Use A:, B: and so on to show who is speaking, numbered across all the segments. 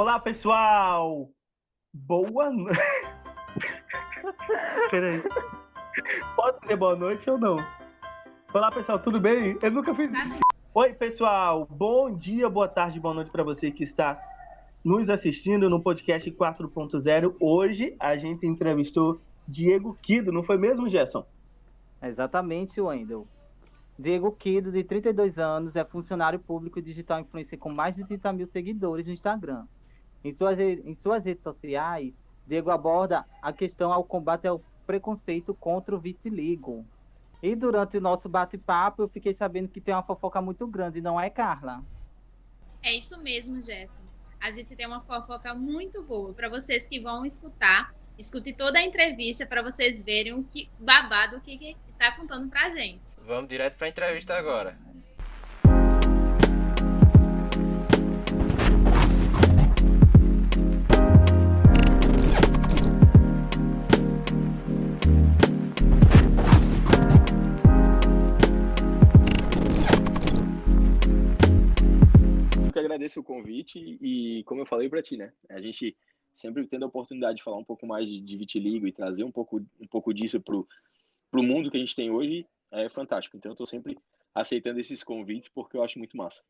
A: Olá, pessoal! Boa noite. Peraí. Pode dizer boa noite ou não? Olá, pessoal, tudo bem? Eu nunca fiz isso. Oi, pessoal. Bom dia, boa tarde, boa noite para você que está nos assistindo no podcast 4.0. Hoje a gente entrevistou Diego Kido, não foi mesmo, Gerson?
B: Exatamente, Wendel. Diego Kido, de 32 anos, é funcionário público e digital influencer com mais de 30 mil seguidores no Instagram. Em suas, em suas redes sociais, Diego aborda a questão ao combate ao preconceito contra o vitiligo. E durante o nosso bate-papo, eu fiquei sabendo que tem uma fofoca muito grande, não é, Carla?
C: É isso mesmo, Gerson. A gente tem uma fofoca muito boa para vocês que vão escutar. Escute toda a entrevista para vocês verem o que babado que está contando pra gente.
D: Vamos direto para a entrevista agora.
E: Agradeço o convite e, como eu falei para ti, né? A gente sempre tendo a oportunidade de falar um pouco mais de, de vitiligo e trazer um pouco, um pouco disso pro, pro mundo que a gente tem hoje é fantástico. Então eu tô sempre aceitando esses convites porque eu acho muito massa.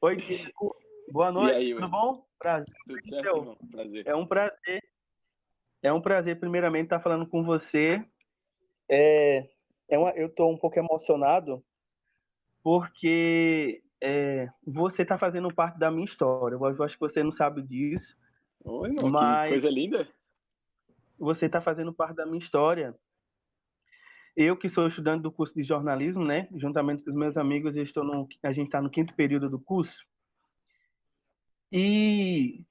A: Oi, Diego. Boa noite,
E: aí,
A: tudo bom? Prazer.
E: Tudo certo, irmão? Prazer.
A: É um prazer. É um prazer, primeiramente, estar falando com você. É, é uma, eu estou um pouco emocionado porque é, você está fazendo parte da minha história. Eu acho que você não sabe disso.
E: Oi,
A: Mas-
E: coisa linda.
A: Você está fazendo parte da minha história. Eu que sou estudante do curso de jornalismo, né? Juntamente com os meus amigos, estou no, a gente está no quinto período do curso. E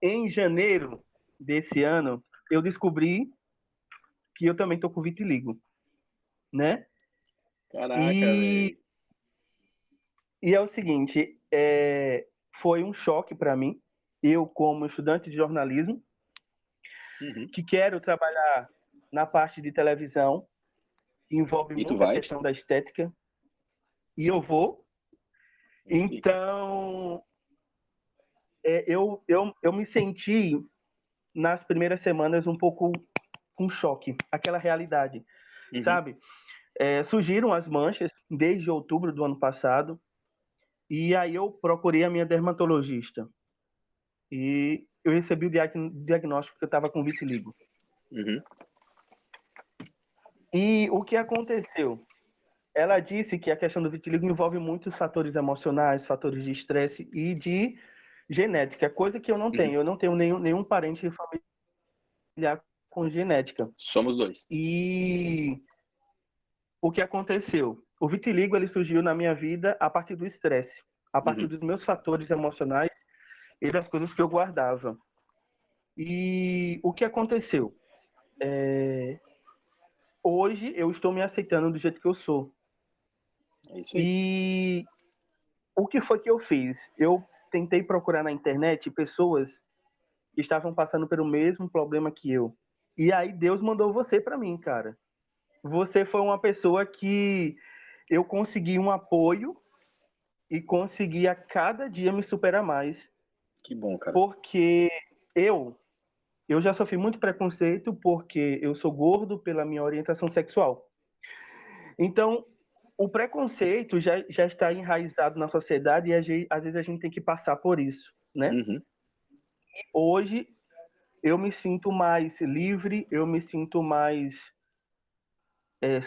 A: em janeiro desse ano, eu descobri que eu também estou com vitiligo, né?
E: Caraca,
A: E,
E: velho.
A: E é o seguinte, é, foi um choque para mim, eu como estudante de jornalismo,
E: Uhum.
A: que quero trabalhar na parte de televisão, que envolve muito a questão da estética, e eu vou.
E: Sim.
A: Então, é, eu, eu, eu me senti, nas primeiras semanas, um pouco com choque, aquela realidade,
E: Uhum.
A: sabe? É, surgiram as manchas desde outubro do ano passado, e aí eu procurei a minha dermatologista. E eu recebi o diag- diagnóstico que eu estava com vitiligo.
E: Uhum.
A: E o que aconteceu? Ela disse que a questão do vitiligo envolve muitos fatores emocionais, fatores de estresse e de genética, coisa que eu não tenho. Eu não tenho nenhum, nenhum parente familiar com genética.
E: Somos dois.
A: E o que aconteceu? O vitiligo ele surgiu na minha vida a partir do estresse, a partir
E: Uhum.
A: dos meus fatores emocionais e das coisas que eu guardava. E o que aconteceu? É, Hoje eu estou me aceitando do jeito que eu sou.
E: É isso aí.
A: E o que foi que eu fiz? Eu tentei procurar na internet pessoas que estavam passando pelo mesmo problema que eu. E aí Deus mandou você para mim, cara. Você foi uma pessoa que eu consegui um apoio e consegui a cada dia me superar mais,
E: Que bom, cara.
A: porque eu eu já sofri muito preconceito porque eu sou gordo pela minha orientação sexual. Então, o preconceito já, já está enraizado na sociedade e gente- às vezes a gente tem que passar por isso, né?
E: Uhum.
A: Hoje eu me sinto mais livre, eu me sinto mais é,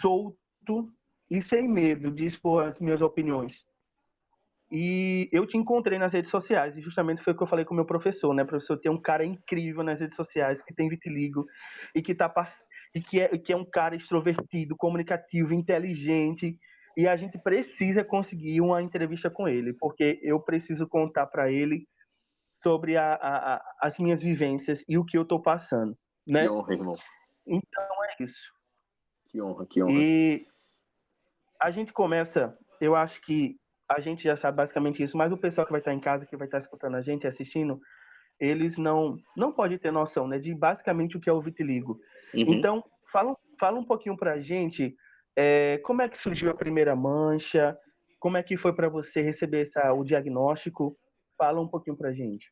A: solto e sem medo de expor as minhas opiniões. E eu te encontrei nas redes sociais, e justamente foi o que eu falei com o meu professor, né? O professor tem um cara incrível nas redes sociais, que tem vitiligo, e que, tá, e que, é, que é um cara extrovertido, comunicativo, inteligente, e a gente precisa conseguir uma entrevista com ele, porque eu preciso contar para ele sobre a, a- a- as minhas vivências e o que eu estou passando, né?
E: Que honra, irmão.
A: Então é isso.
E: Que honra, que honra.
A: E a gente começa, eu acho que a gente já sabe basicamente isso, mas o pessoal que vai estar em casa, que vai estar escutando a gente, assistindo, eles não não podem ter noção, né, de basicamente o que é o vitiligo.
E: Uhum.
A: Então, fala, fala um pouquinho pra gente é, como é que surgiu a primeira mancha, como é que foi para você receber essa, o diagnóstico Fala um pouquinho pra gente.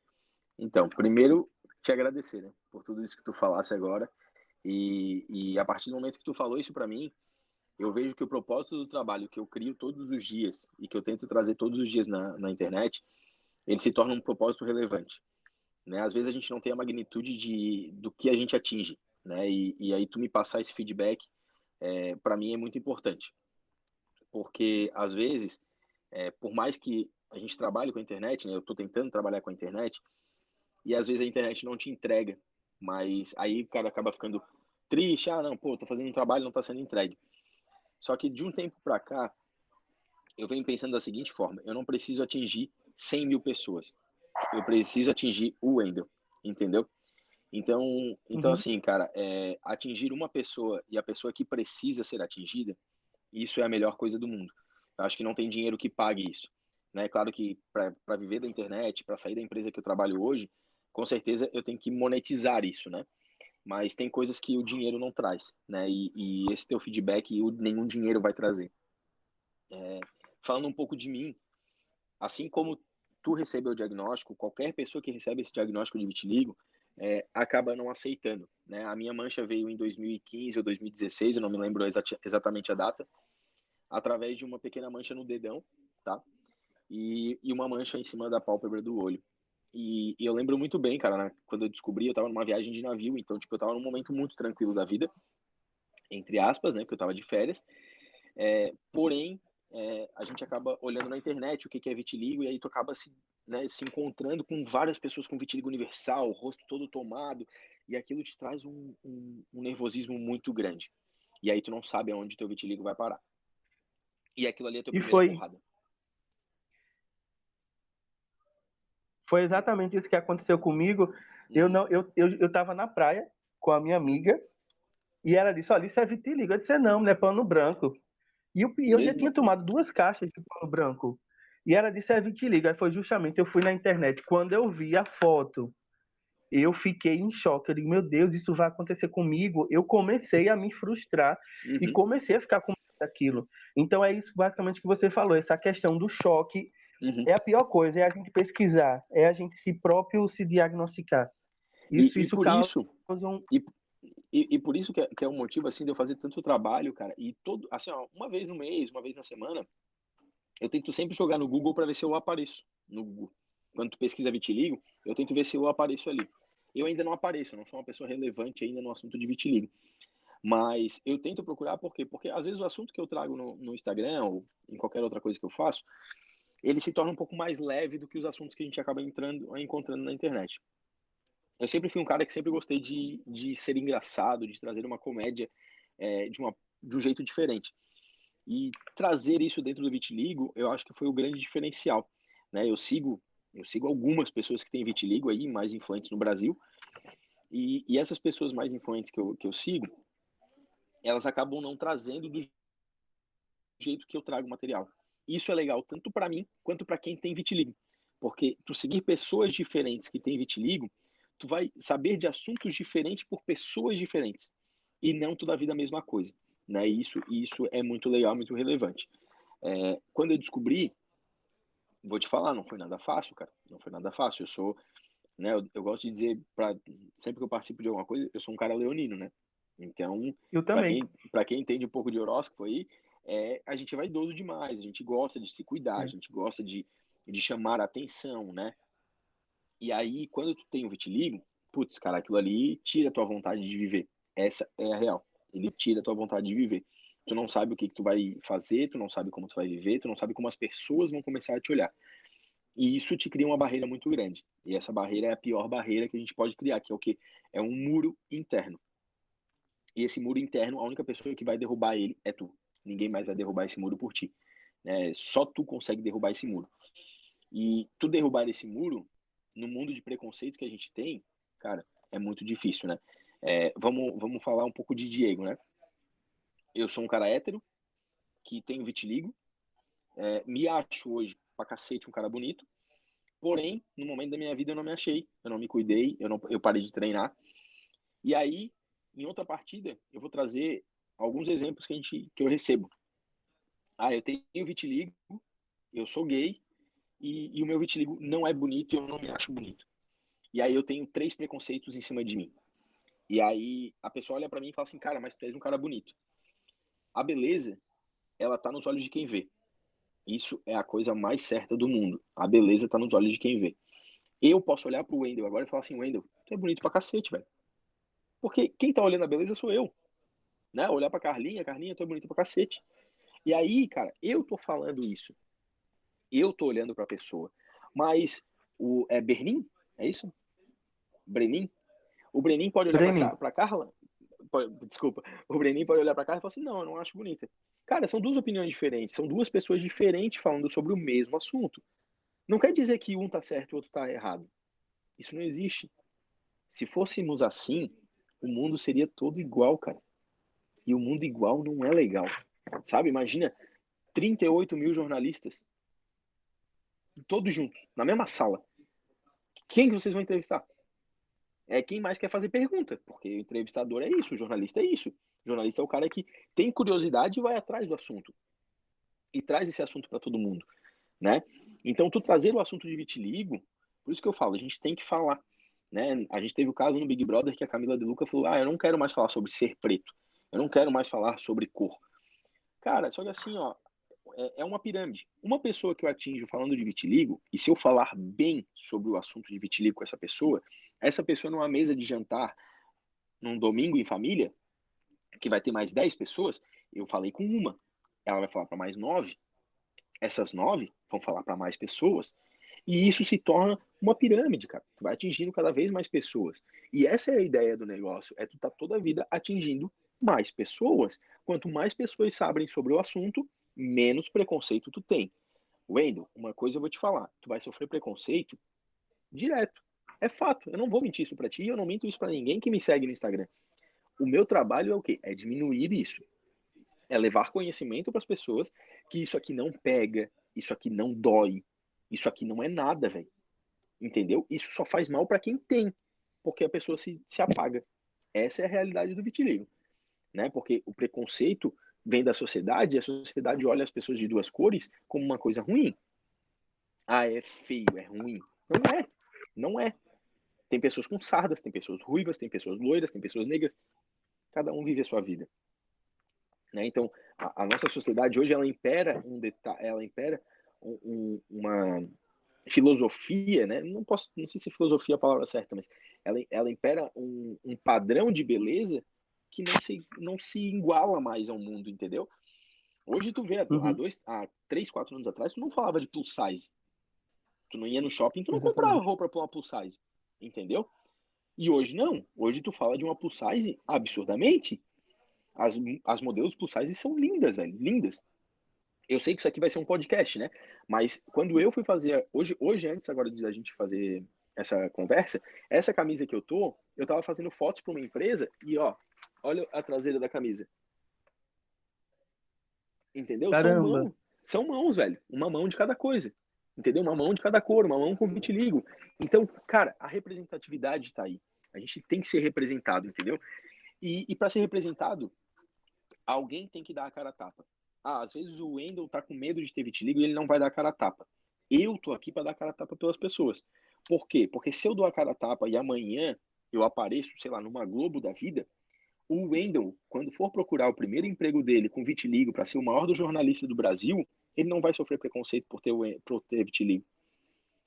E: Então, primeiro, te agradecer, né, por tudo isso que tu falasse agora. E, e a partir do momento que tu falou isso para mim, eu vejo que o propósito do trabalho que eu crio todos os dias e que eu tento trazer todos os dias na, na internet, ele se torna um propósito relevante. Né? Às vezes a gente não tem a magnitude de, do que a gente atinge, né? E, e aí tu me passar esse feedback, é, para mim é muito importante, porque às vezes, é, por mais que a gente trabalhe com a internet, né? Eu estou tentando trabalhar com a internet e às vezes a internet não te entrega, mas aí o cara acaba ficando triste, ah não, pô, tô fazendo um trabalho não está sendo entregue. Só que de um tempo para cá, eu venho pensando da seguinte forma: eu não preciso atingir 100 mil pessoas, eu preciso atingir o Wendel, entendeu? Então, então uhum. assim, cara, é, atingir uma pessoa e a pessoa que precisa ser atingida, isso é a melhor coisa do mundo. Eu acho que não tem dinheiro que pague isso. Né? Claro que para viver da internet, para sair da empresa que eu trabalho hoje, com certeza eu tenho que monetizar isso, né? Mas tem coisas que o dinheiro não traz, né? E, e esse teu feedback nenhum dinheiro vai trazer. É, falando um pouco de mim, assim como tu recebeu o diagnóstico, qualquer pessoa que recebe esse diagnóstico de vitiligo é, acaba não aceitando. Né? A minha mancha veio em 2015 ou 2016, eu não me lembro exatamente a data, através de uma pequena mancha no dedão, tá? E, e uma mancha em cima da pálpebra do olho. E, e eu lembro muito bem, cara, né? quando eu descobri, eu estava numa viagem de navio, então, tipo, eu estava num momento muito tranquilo da vida, entre aspas, né? Porque eu estava de férias. É, porém, é, a gente acaba olhando na internet o que, que é vitiligo e aí tu acaba se, né, se encontrando com várias pessoas com vitiligo universal, rosto todo tomado, e aquilo te traz um, um, um nervosismo muito grande. E aí tu não sabe aonde teu vitiligo vai parar. E aquilo ali é teu
A: e foi... porrada. Foi exatamente isso que aconteceu comigo. Eu não, eu, eu, eu tava na praia com a minha amiga e ela disse: Olha, isso é vitiligo. Eu disse: Não, não é pano branco. E eu, eu já tinha tomado duas caixas de pano branco. E ela disse, é vitiligo. Aí foi justamente, eu fui na internet. Quando eu vi a foto, eu fiquei em choque. Eu digo, meu Deus, isso vai acontecer comigo. Eu comecei a me frustrar uhum. e comecei a ficar com aquilo. Então é isso basicamente que você falou, essa questão do choque uhum. é a pior coisa, é a gente pesquisar, é a gente si próprio se diagnosticar.
E: Isso, e, isso e por causa isso, um... e, e, e, por isso que é, que é um motivo, assim, de eu fazer tanto trabalho, cara, e todo, assim, ó, uma vez no mês, uma vez na semana, eu tento sempre jogar no Google para ver se eu apareço no Google. Quando tu pesquisa vitiligo, eu tento ver se eu apareço ali. Eu ainda não apareço, não sou uma pessoa relevante ainda no assunto de vitiligo. Mas eu tento procurar por quê? Porque às vezes o assunto que eu trago no, no Instagram ou em qualquer outra coisa que eu faço, ele se torna um pouco mais leve do que os assuntos que a gente acaba entrando, encontrando na internet eu sempre fui um cara que sempre gostei de, de ser engraçado, de trazer uma comédia é, de, uma, de um jeito diferente. E trazer isso dentro do vitiligo, eu acho que foi o grande diferencial. Né? Eu sigo eu sigo algumas pessoas que têm vitiligo aí, mais influentes no Brasil, e, e essas pessoas mais influentes que eu, que eu sigo, elas acabam não trazendo do jeito que eu trago o material. Isso é legal tanto para mim quanto para quem tem vitiligo, porque tu seguir pessoas diferentes que têm vitiligo tu vai saber de assuntos diferentes por pessoas diferentes e não toda a vida a mesma coisa, né? Isso isso é muito legal, muito relevante. É, quando eu descobri, vou te falar, não foi nada fácil, cara. Não foi nada fácil. Eu sou, né? Eu, eu gosto de dizer para sempre que eu participo de alguma coisa, eu sou um cara leonino, né? Então,
A: eu também.
E: Para quem, quem, entende um pouco de horóscopo aí, é, a gente vai idoso demais. A gente gosta de se cuidar, é. a gente gosta de, de chamar a atenção, né? E aí, quando tu tem o vitiligo, putz, cara, aquilo ali tira a tua vontade de viver. Essa é a real. Ele tira a tua vontade de viver. Tu não sabe o que, que tu vai fazer, tu não sabe como tu vai viver, tu não sabe como as pessoas vão começar a te olhar. E isso te cria uma barreira muito grande. E essa barreira é a pior barreira que a gente pode criar, que é o quê? É um muro interno. E esse muro interno, a única pessoa que vai derrubar ele é tu. Ninguém mais vai derrubar esse muro por ti. É, só tu consegue derrubar esse muro. E tu derrubar esse muro no mundo de preconceito que a gente tem, cara, é muito difícil, né? É, vamos, vamos falar um pouco de Diego, né? Eu sou um cara hétero, que tem vitiligo, é, me acho hoje pra cacete um cara bonito, porém, no momento da minha vida eu não me achei, eu não me cuidei, eu, não, eu parei de treinar. E aí, em outra partida, eu vou trazer alguns exemplos que, a gente, que eu recebo. Ah, eu tenho vitiligo, eu sou gay, e, e o meu vitiligo não é bonito e eu não me acho bonito. E aí eu tenho três preconceitos em cima de mim. E aí a pessoa olha para mim e fala assim, cara, mas tu és um cara bonito. A beleza, ela tá nos olhos de quem vê. Isso é a coisa mais certa do mundo. A beleza tá nos olhos de quem vê. Eu posso olhar pro Wendel agora e falar assim, Wendel, tu é bonito pra cacete, velho. Porque quem tá olhando a beleza sou eu. Né? Olhar pra Carlinha, Carlinha, tu é bonita pra cacete. E aí, cara, eu tô falando isso. Eu tô olhando pra pessoa. Mas o é Bernin? É isso? Brenin? O Brenin pode olhar Brenin. pra, pra Carla? Pode, desculpa. O Brenin pode olhar pra Carla e falar assim: não, eu não acho bonita. Cara, são duas opiniões diferentes. São duas pessoas diferentes falando sobre o mesmo assunto. Não quer dizer que um tá certo e o outro tá errado. Isso não existe. Se fôssemos assim, o mundo seria todo igual, cara. E o mundo igual não é legal. Sabe? Imagina 38 mil jornalistas, todos juntos, na mesma sala. Quem que vocês vão entrevistar? É quem mais quer fazer pergunta, porque o entrevistador é isso, o jornalista é isso. O jornalista é o cara que tem curiosidade e vai atrás do assunto. E traz esse assunto para todo mundo, né? Então, tu trazer o assunto de vitiligo, por isso que eu falo, a gente tem que falar. Né? A gente teve o caso no Big Brother que a Camila de Luca falou: ah, eu não quero mais falar sobre ser preto, eu não quero mais falar sobre cor. Cara, só que assim, ó, é, é uma pirâmide. Uma pessoa que eu atinjo falando de vitiligo, e se eu falar bem sobre o assunto de vitiligo com essa pessoa, essa pessoa numa mesa de jantar, num domingo em família, que vai ter mais 10 pessoas, eu falei com uma, ela vai falar para mais nove, essas nove vão falar para mais pessoas, e isso se torna uma pirâmide, cara. Tu vai atingindo cada vez mais pessoas. E essa é a ideia do negócio, é tu tá toda a vida atingindo mais pessoas. Quanto mais pessoas sabem sobre o assunto, menos preconceito tu tem. Wendel, uma coisa eu vou te falar, tu vai sofrer preconceito direto. É fato, eu não vou mentir isso para ti, eu não minto isso para ninguém que me segue no Instagram. O meu trabalho é o quê? É diminuir isso. É levar conhecimento para as pessoas que isso aqui não pega, isso aqui não dói, isso aqui não é nada, velho. Entendeu? Isso só faz mal para quem tem, porque a pessoa se, se apaga. Essa é a realidade do vitiligo, né? Porque o preconceito vem da sociedade e a sociedade olha as pessoas de duas cores como uma coisa ruim. Ah, é feio, é ruim. Não é. Não é. Tem pessoas com sardas, tem pessoas ruivas, tem pessoas loiras, tem pessoas negras. Cada um vive a sua vida. Né? Então, a, a, nossa sociedade hoje ela impera um ela impera um, um, uma filosofia, né? Não posso, não sei se filosofia é a palavra certa, mas ela, ela impera um, um padrão de beleza que não se, não se iguala mais ao mundo, entendeu? Hoje tu vê, uhum. há, dois, há três, quatro anos atrás, tu não falava de plus size. Tu não ia no shopping, tu não Exatamente. comprava roupa pra uma plus size, entendeu? E hoje não. Hoje tu fala de uma plus size absurdamente. As, as modelos plus size são lindas, velho. Lindas. Eu sei que isso aqui vai ser um podcast, né? Mas quando eu fui fazer. Hoje, hoje antes agora de a gente fazer essa conversa, essa camisa que eu tô, eu tava fazendo fotos para uma empresa e, ó, olha a traseira da camisa. Entendeu? São mãos, são mãos, velho. Uma mão de cada coisa. Entendeu? Uma mão de cada cor, uma mão com vitiligo. Então, cara, a representatividade tá aí. A gente tem que ser representado, entendeu? E, e para ser representado, alguém tem que dar a cara a tapa. Ah, às vezes o Wendel tá com medo de ter vitiligo e ele não vai dar a cara a tapa. Eu tô aqui para dar a cara a tapa pelas pessoas. Por quê? Porque se eu dou a cara a tapa e amanhã eu apareço, sei lá, numa Globo da vida, o Wendell, quando for procurar o primeiro emprego dele com vitiligo para ser o maior do jornalista do Brasil, ele não vai sofrer preconceito por ter, por ter vitiligo.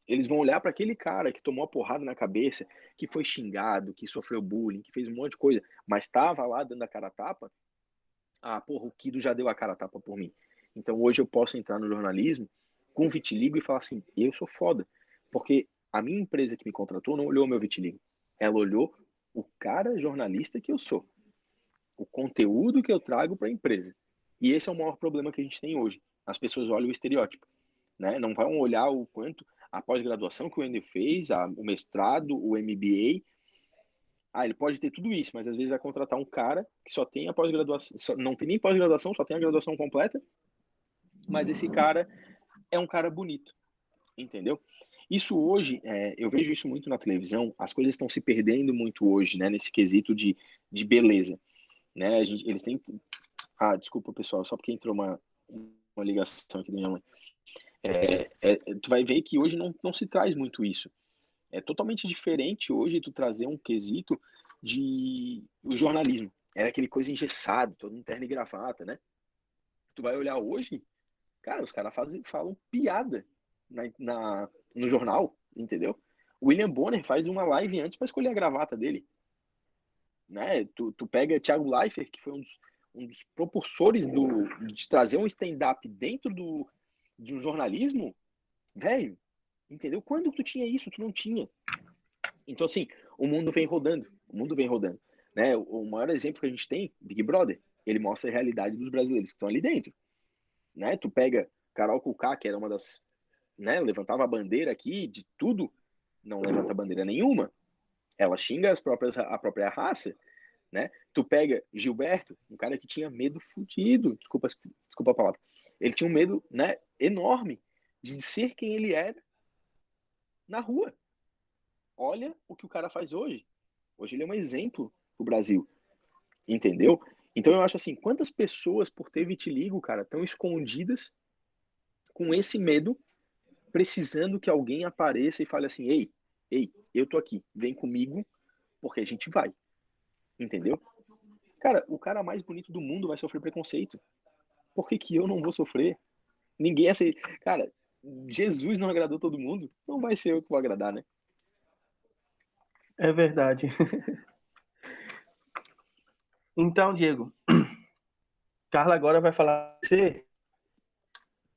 E: Eles vão olhar para aquele cara que tomou a porrada na cabeça, que foi xingado, que sofreu bullying, que fez um monte de coisa, mas estava lá dando a cara a tapa. Ah, porra, o Kido já deu a cara a tapa por mim. Então hoje eu posso entrar no jornalismo com vitiligo e falar assim: eu sou foda. Porque a minha empresa que me contratou não olhou meu vitiligo. Ela olhou o cara jornalista que eu sou o conteúdo que eu trago para a empresa. E esse é o maior problema que a gente tem hoje. As pessoas olham o estereótipo, né? Não vão olhar o quanto a pós-graduação que o Ender fez, a, o mestrado, o MBA. Ah, ele pode ter tudo isso, mas às vezes vai contratar um cara que só tem a pós-graduação, não tem nem pós-graduação, só tem a graduação completa, mas esse cara é um cara bonito, entendeu? Isso hoje, é, eu vejo isso muito na televisão, as coisas estão se perdendo muito hoje, né, nesse quesito de, de beleza né? Gente, eles têm. Ah, desculpa, pessoal, só porque entrou uma, uma ligação aqui da minha mãe. É, é, tu vai ver que hoje não, não se traz muito isso. É totalmente diferente hoje tu trazer um quesito de o jornalismo. Era aquele coisa engessado, todo mundo terno e gravata, né? Tu vai olhar hoje, cara, os caras falam piada na, na, no jornal, entendeu? William Bonner faz uma live antes para escolher a gravata dele. Né? Tu, tu pega Thiago Leifert, que foi um dos, um dos propulsores do, de trazer um stand-up dentro do, de um jornalismo, velho, entendeu? Quando tu tinha isso, tu não tinha. Então, assim, o mundo vem rodando, o mundo vem rodando. Né? O maior exemplo que a gente tem, Big Brother, ele mostra a realidade dos brasileiros que estão ali dentro. Né? Tu pega Carol Kuká, que era uma das, né, levantava a bandeira aqui de tudo, não levanta bandeira nenhuma. Ela xinga as próprias, a própria raça, né? Tu pega Gilberto, um cara que tinha medo fudido, desculpa, desculpa a palavra. Ele tinha um medo, né, enorme de ser quem ele era na rua. Olha o que o cara faz hoje. Hoje ele é um exemplo pro Brasil. Entendeu? Então eu acho assim, quantas pessoas por ter vitiligo, cara, estão escondidas com esse medo, precisando que alguém apareça e fale assim: "Ei, ei, eu tô aqui, vem comigo, porque a gente vai". Entendeu? Cara, o cara mais bonito do mundo vai sofrer preconceito. Por que, que eu não vou sofrer? Ninguém aceita. Cara, Jesus não agradou todo mundo, não vai ser eu que vou agradar, né?
A: É verdade. então, Diego, Carla agora vai falar você.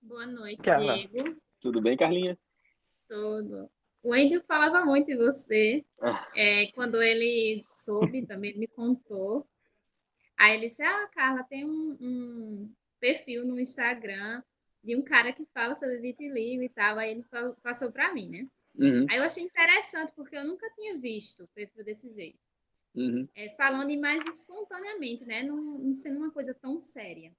C: Boa noite,
A: Carla.
C: Diego.
E: Tudo bem, Carlinha?
C: Tudo. O Andrew falava muito em você.
E: Ah.
C: É, quando ele soube, também me contou. Aí ele disse: Ah, Carla, tem um, um perfil no Instagram de um cara que fala sobre vitiligo e tal. Aí ele fa- passou para mim, né?
E: Uhum,
C: Aí eu achei interessante, porque eu nunca tinha visto perfil desse jeito.
E: uhum,
C: É, falando mais espontaneamente, né? Não, não sendo uma coisa tão séria.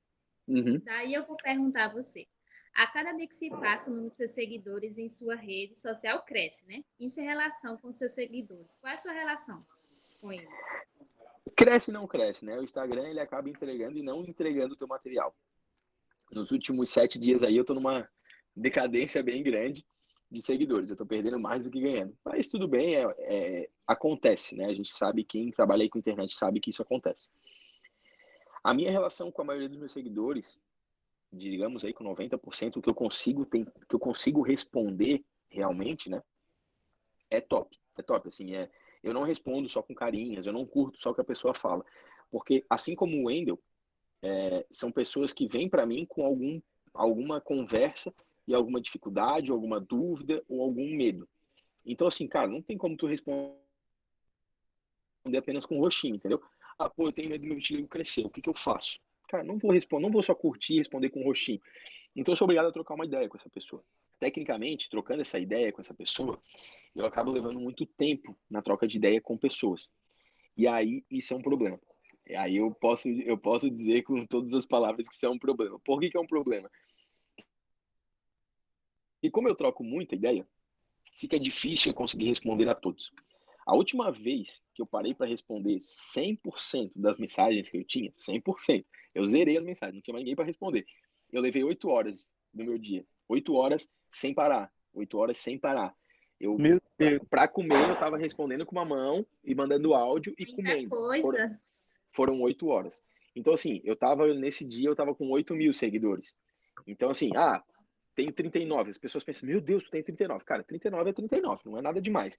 E: uhum.
C: Daí eu vou perguntar a você. A cada dia que se passa, o número de seus seguidores em sua rede social cresce, né? Isso é relação com seus seguidores. Qual é a sua relação com eles?
E: Cresce não cresce, né? O Instagram ele acaba entregando e não entregando o teu material. Nos últimos sete dias aí eu tô numa decadência bem grande de seguidores. Eu tô perdendo mais do que ganhando. Mas tudo bem, é, é- acontece, né? A gente sabe, quem trabalha aí com internet sabe que isso acontece. A minha relação com a maioria dos meus seguidores, digamos aí com 90%, o que eu consigo tem, que eu consigo responder realmente, né? É top. É top, assim, é eu não respondo só com carinhas, eu não curto só o que a pessoa fala. Porque, assim como o Wendel, é, são pessoas que vêm para mim com algum, alguma conversa e alguma dificuldade, alguma dúvida ou algum medo. Então, assim, cara, não tem como tu responder apenas com roxinho, entendeu? Ah, pô, eu tenho medo do meu vitiligo crescer, o que que eu faço? Cara, não vou responder, não vou só curtir e responder com roxinho. Então, eu sou obrigado a trocar uma ideia com essa pessoa. Tecnicamente, trocando essa ideia com essa pessoa, eu acabo levando muito tempo na troca de ideia com pessoas. E aí, isso é um problema. E aí eu posso, eu posso dizer com todas as palavras que isso é um problema. Por que, que é um problema? E como eu troco muita ideia, fica difícil eu conseguir responder a todos. A última vez que eu parei para responder 100% das mensagens que eu tinha, 100%, eu zerei as mensagens, não tinha mais ninguém para responder. Eu levei 8 horas do meu dia, 8 horas sem parar, 8 horas sem parar. Eu
A: Meu Deus.
E: para comer eu tava respondendo com uma mão e mandando áudio e
C: Muita
E: comendo. Foram-
C: coisa.
E: foram oito horas. Então, assim, eu tava, nesse dia, eu tava com 8 mil seguidores. Então, assim, ah, tenho 39. As pessoas pensam, meu Deus, tu tem 39. Cara, 39 é 39, não é nada demais.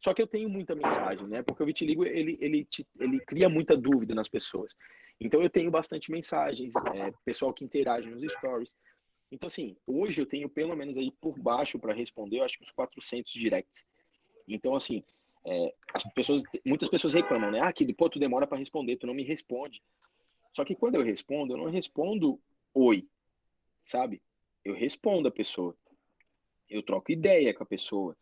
E: Só que eu tenho muita mensagem, né? Porque o vitiligo, ele, ele, te- ele cria muita dúvida nas pessoas. Então, eu tenho bastante mensagens, é, pessoal que interage nos stories. Então, assim, hoje eu tenho pelo menos aí por baixo para responder, eu acho que uns 400 directs. Então, assim, é, as pessoas, muitas pessoas reclamam, né? Ah, que pô, tu demora para responder, tu não me responde. Só que quando eu respondo, eu não respondo oi, sabe? Eu respondo a pessoa. Eu troco ideia com a pessoa.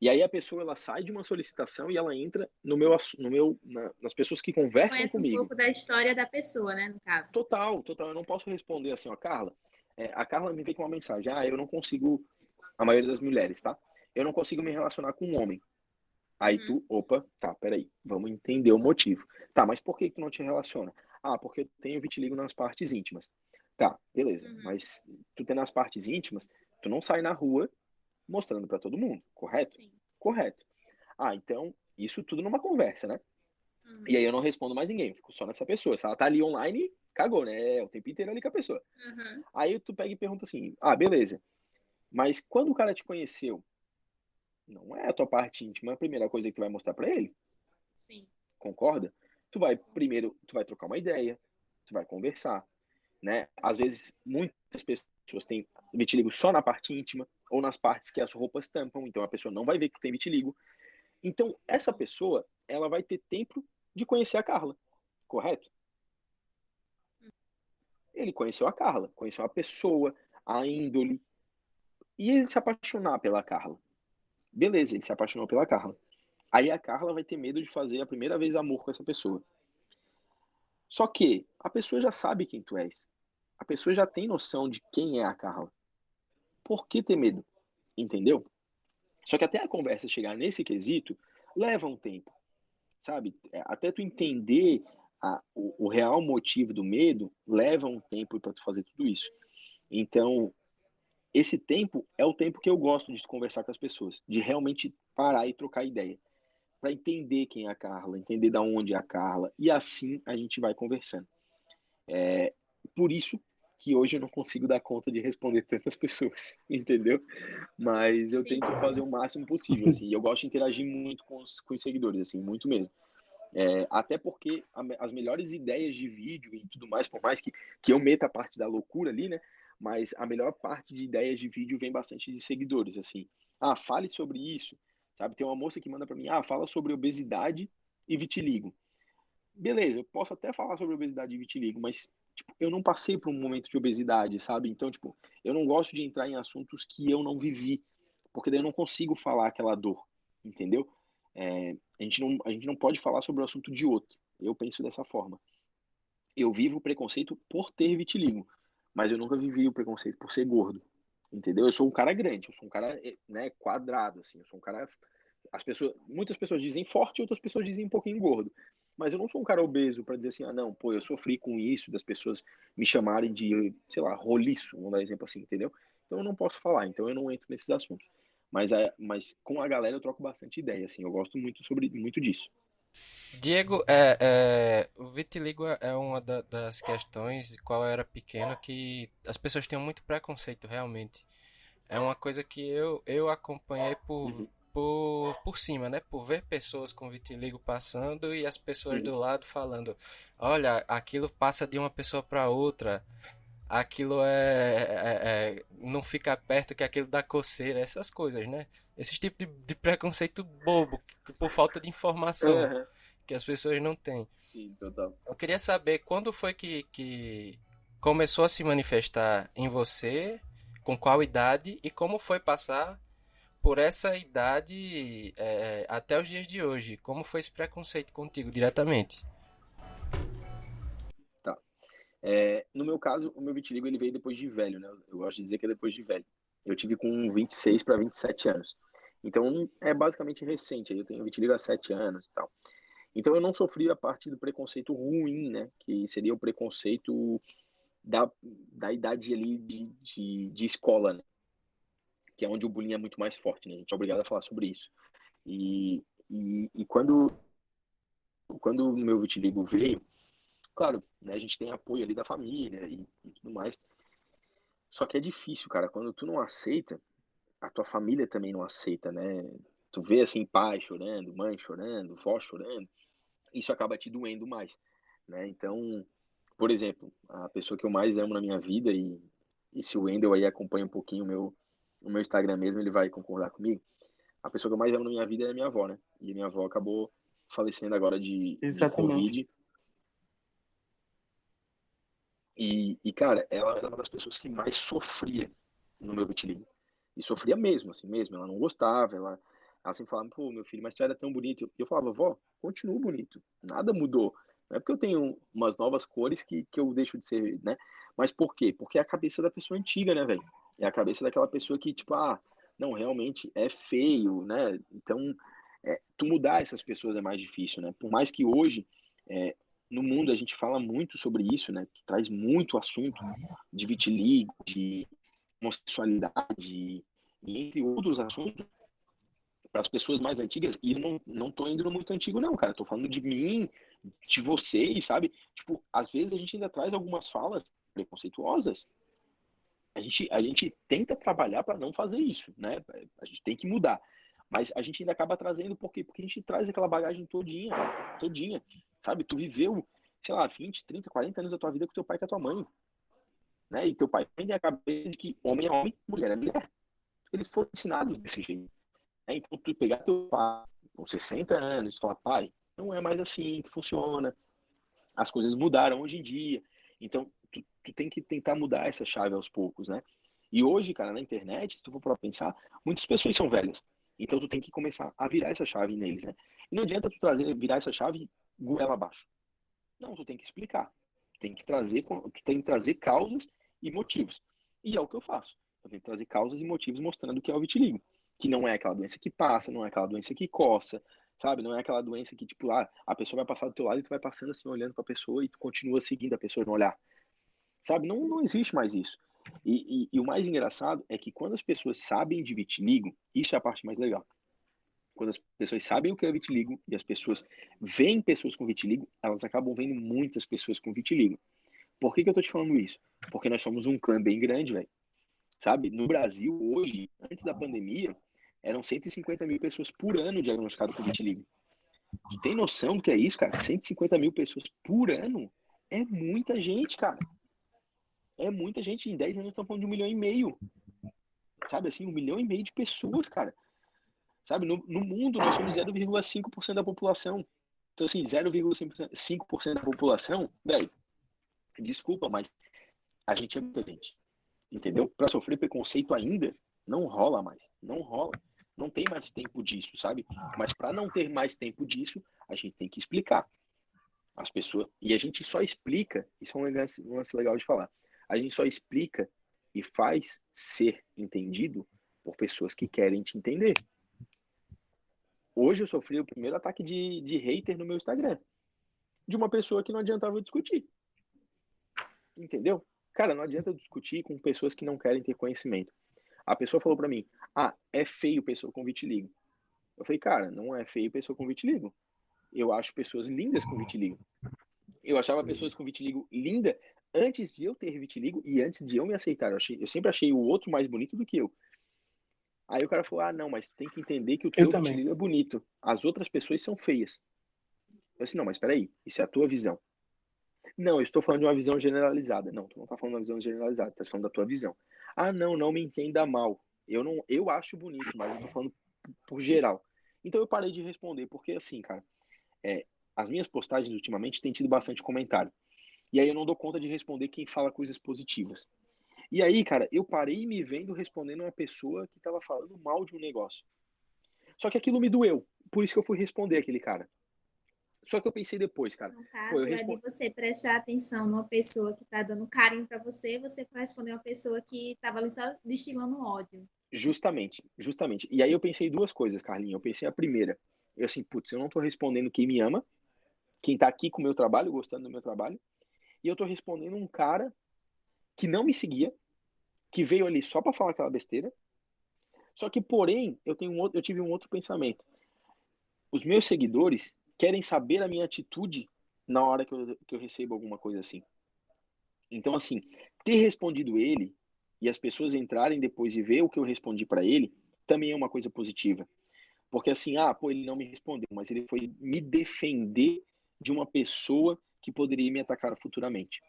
E: E aí a pessoa ela sai de uma solicitação e ela entra no meu no meu na- nas pessoas que conversam
C: Conhece um
E: comigo.
C: pouco da história da pessoa, né, no caso.
E: Total, total. Eu não posso responder assim, ó, Carla. é, a Carla me veio com uma mensagem. Ah, eu não consigo. A maioria das mulheres, tá? Eu não consigo me relacionar com um homem. Aí tu, opa, tá, peraí, vamos entender o motivo. Tá, mas por que que tu não te relaciona? Ah, porque eu tenho vitiligo nas partes íntimas. Tá, beleza.
C: Uhum.
E: Mas tu tem nas partes íntimas, Tu não sai na rua mostrando para todo mundo, correto?
C: Sim.
E: Correto. Ah, então, isso tudo numa conversa, né?
C: Uhum.
E: E aí eu não respondo mais ninguém, fico só nessa pessoa. Se ela tá ali online, cagou, né? É o tempo inteiro ali com a pessoa.
C: Uhum.
E: Aí tu pega e pergunta assim: ah, beleza. Mas quando o cara te conheceu, não é a tua parte íntima a primeira coisa que tu vai mostrar para ele?
C: Sim.
E: Concorda? Tu vai primeiro, tu vai trocar uma ideia, tu vai conversar, né? Às vezes muitas pessoas têm vitiligo só na parte íntima ou nas partes que as roupas tampam, então a pessoa não vai ver que tem vitiligo. Então essa pessoa, ela vai ter tempo de conhecer a Carla, correto? Ele conheceu a Carla, conheceu a pessoa, a índole, e ele se apaixonar pela Carla. Beleza, ele se apaixonou pela Carla. Aí a Carla vai ter medo de fazer a primeira vez amor com essa pessoa. Só que a pessoa já sabe quem tu és. A pessoa já tem noção de quem é a Carla. Por que ter medo? Entendeu? Só que até a conversa chegar nesse quesito, leva um tempo. Sabe? É, até tu entender a, o, o, real motivo do medo, leva um tempo para tu fazer tudo isso. Então, esse tempo é o tempo que eu gosto de conversar com as pessoas, de realmente parar e trocar ideia para entender quem é a Carla, entender da onde é a Carla, e assim a gente vai conversando. É, por isso que hoje eu não consigo dar conta de responder tantas pessoas, entendeu? Mas eu tento fazer o máximo possível, assim, eu gosto de interagir muito com os, com os seguidores, assim, muito mesmo. É, até porque a, as melhores ideias de vídeo e tudo mais, por mais que, que eu meta a parte da loucura ali, né? Mas a melhor parte de ideias de vídeo vem bastante de seguidores, assim. Ah, fale sobre isso, Sabe, tem uma moça que manda para mim, ah, fala sobre obesidade e vitiligo. Beleza, eu posso até falar sobre obesidade e vitiligo, mas tipo, eu não passei por um momento de obesidade, sabe? Então, tipo, eu não gosto de entrar em assuntos que eu não vivi, porque daí eu não consigo falar aquela dor, entendeu? É, a, gente não, a gente não pode falar sobre o assunto de outro. Eu penso dessa forma. Eu vivo o preconceito por ter vitiligo, mas eu nunca vivi o preconceito por ser gordo, entendeu? Eu sou um cara grande, eu sou um cara né, quadrado, assim, eu sou um cara as pessoas, muitas pessoas dizem forte, outras pessoas dizem um pouquinho gordo. Mas eu não sou um cara obeso para dizer assim, ah, não, pô, eu sofri com isso, das pessoas me chamarem de, sei lá, roliço, vamos dar exemplo assim, entendeu? Então eu não posso falar, então eu não entro nesses assuntos. Mas, é, mas com a galera eu troco bastante ideia, assim, eu gosto muito sobre muito disso.
D: Diego, é, é, o vitiligo é uma da, das questões, qual eu era pequeno, que as pessoas tinham muito preconceito, realmente. É uma coisa que eu, eu acompanhei por, uhum por, por cima, né? Por ver pessoas com vitiligo passando e as pessoas do lado falando: olha, aquilo passa de uma pessoa para outra, aquilo é, é, é, não fica perto que aquilo dá coceira, essas coisas, né? Esse tipo de, de preconceito bobo, que, por falta de informação uhum. que as pessoas não têm.
E: Sim, total.
D: Eu queria saber quando foi que, que começou a se manifestar em você, com qual idade e como foi passar por essa idade é, até os dias de hoje. Como foi esse preconceito contigo diretamente?
E: Tá. É, no meu caso, o meu vitiligo ele veio depois de velho, né? Eu gosto de dizer que é depois de velho. Eu tive com 26 para 27 anos. Então, é basicamente recente. Eu tenho vitiligo há 7 anos e tal. Então, eu não sofri a parte do preconceito ruim, né? Que seria o preconceito da, da idade ali de, de, de escola, né? Que é onde o bullying é muito mais forte, né? A gente é obrigado a falar sobre isso. E, e, e quando, quando o meu vitiligo veio, claro, né, a gente tem apoio ali da família e, e tudo mais. Só que é difícil, cara. Quando tu não aceita, a tua família também não aceita, né? Tu vê assim pai chorando, mãe chorando, vó chorando, isso acaba te doendo mais, né? Então, por exemplo, a pessoa que eu mais amo na minha vida e, e se o Wendel aí acompanha um pouquinho o meu no meu Instagram mesmo, ele vai concordar comigo. A pessoa que eu mais amo na minha vida é a minha avó, né? E a minha avó acabou falecendo agora de, de Covid. E, e, cara, ela era uma das pessoas que mais sofria no meu vitiligo. E sofria mesmo, assim mesmo. Ela não gostava, ela, ela sempre falava, pô, meu filho, mas tu era tão bonito. E eu falava, vó, continua bonito. Nada mudou. Não é porque eu tenho umas novas cores que, que eu deixo de ser, né? Mas por quê? Porque é a cabeça da pessoa antiga, né, velho? É a cabeça daquela pessoa que, tipo, ah, não, realmente é feio, né? Então, é, tu mudar essas pessoas é mais difícil, né? Por mais que hoje, é, no mundo, a gente fala muito sobre isso, né? Tu traz muito assunto de vitiligo, de, homossexualidade, entre outros assuntos, para as pessoas mais antigas, e não, não tô indo muito antigo, não, cara. Tô falando de mim, de vocês, sabe? Tipo, às vezes a gente ainda traz algumas falas preconceituosas. A gente, a gente tenta trabalhar para não fazer isso, né? A gente tem que mudar. Mas a gente ainda acaba trazendo, por quê? Porque a gente traz aquela bagagem todinha, todinha. Sabe? Tu viveu, sei lá, 20, 30, 40 anos da tua vida com teu pai e com a tua mãe. Né? E teu pai tem a cabeça de que homem é homem, mulher é mulher. Eles foram ensinados desse jeito. Né? Então, tu pegar teu pai com 60 anos e falar, pai, não é mais assim que funciona. As coisas mudaram hoje em dia. Então, tu, tu tem que tentar mudar essa chave aos poucos, né? E hoje, cara, na internet, se tu for para pensar, muitas pessoas são velhas. Então tu tem que começar a virar essa chave neles, né? E não adianta tu trazer, virar essa chave goela abaixo. Não, tu tem que explicar. Tu tem que trazer, tu tem que trazer causas e motivos. E é o que eu faço. Eu tenho que trazer causas e motivos mostrando que é o vitiligo. Que não é aquela doença que passa, não é aquela doença que coça, sabe? Não é aquela doença que, tipo, lá, a pessoa vai passar do teu lado e tu vai passando assim, olhando pra pessoa e tu continua seguindo a pessoa no olhar. Sabe? Não, não existe mais isso. E, e, e, o mais engraçado é que quando as pessoas sabem de vitiligo, isso é a parte mais legal. Quando as pessoas sabem o que é vitiligo e as pessoas veem pessoas com vitiligo, elas acabam vendo muitas pessoas com vitiligo. Por que, que eu tô te falando isso? Porque nós somos um clã bem grande, velho. Sabe? No Brasil, hoje, antes da pandemia, eram 150 mil pessoas por ano diagnosticadas com vitiligo. Tu tem noção do que é isso, cara? 150 mil pessoas por ano é muita gente, cara. É muita gente. Em 10 anos estão falando de um milhão e meio. Sabe assim, um milhão e meio de pessoas, cara. Sabe, no, no mundo nós somos 0,5% da população. Então, assim, 0,5% da população, velho, desculpa, mas a gente é muita gente. Entendeu? Para sofrer preconceito ainda, não rola mais. Não rola. Não tem mais tempo disso, sabe? Mas para não ter mais tempo disso, a gente tem que explicar. As pessoas. E a gente só explica, isso é um lance, um lance legal de falar a gente só explica e faz ser entendido por pessoas que querem te entender. Hoje eu sofri o primeiro ataque de, de hater no meu Instagram. De uma pessoa que não adiantava discutir. Entendeu? Cara, não adianta discutir com pessoas que não querem ter conhecimento. A pessoa falou para mim: Ah, é feio pessoa com vitiligo. Eu falei, cara, não é feio pessoa com vitiligo. Eu acho pessoas lindas com vitiligo. Eu achava pessoas com vitiligo linda antes de eu ter vitiligo e antes de eu me aceitar. Eu, achei, eu sempre achei o outro mais bonito do que eu. Aí o cara falou: ah, não, mas tem que entender que o teu vitiligo é bonito. As outras pessoas são feias. Eu disse: não, mas peraí, isso é a tua visão. Não, eu estou falando de uma visão generalizada. Não, tu não está falando de uma visão generalizada, tu está falando da tua visão. Ah, não, não me entenda mal. Eu não, eu acho bonito, mas eu estou falando por geral. Então eu parei de responder, porque assim, cara, é, as minhas postagens ultimamente têm tido bastante comentário. E aí eu não dou conta de responder quem fala coisas positivas. E aí, cara, eu parei me vendo respondendo uma pessoa que estava falando mal de um negócio. Só que aquilo me doeu. Por isso que eu fui responder aquele cara. Só que eu pensei depois, cara.
C: No caso, pô, respondo... é de você prestar atenção numa pessoa que tá dando carinho para você, você vai responder uma pessoa que tava ali só destilando ódio.
E: Justamente, justamente. E aí eu pensei duas coisas, Carlinhos. Eu pensei a primeira. Eu assim, putz, eu não tô respondendo quem me ama, quem tá aqui com o meu trabalho, gostando do meu trabalho e eu tô respondendo um cara que não me seguia, que veio ali só para falar aquela besteira. Só que, porém, eu tenho um outro, eu tive um outro pensamento. Os meus seguidores querem saber a minha atitude na hora que eu, que eu recebo alguma coisa assim. Então, assim, ter respondido ele e as pessoas entrarem depois e ver o que eu respondi para ele também é uma coisa positiva. Porque assim, ah, pô, ele não me respondeu, mas ele foi me defender de uma pessoa que poderia me atacar futuramente.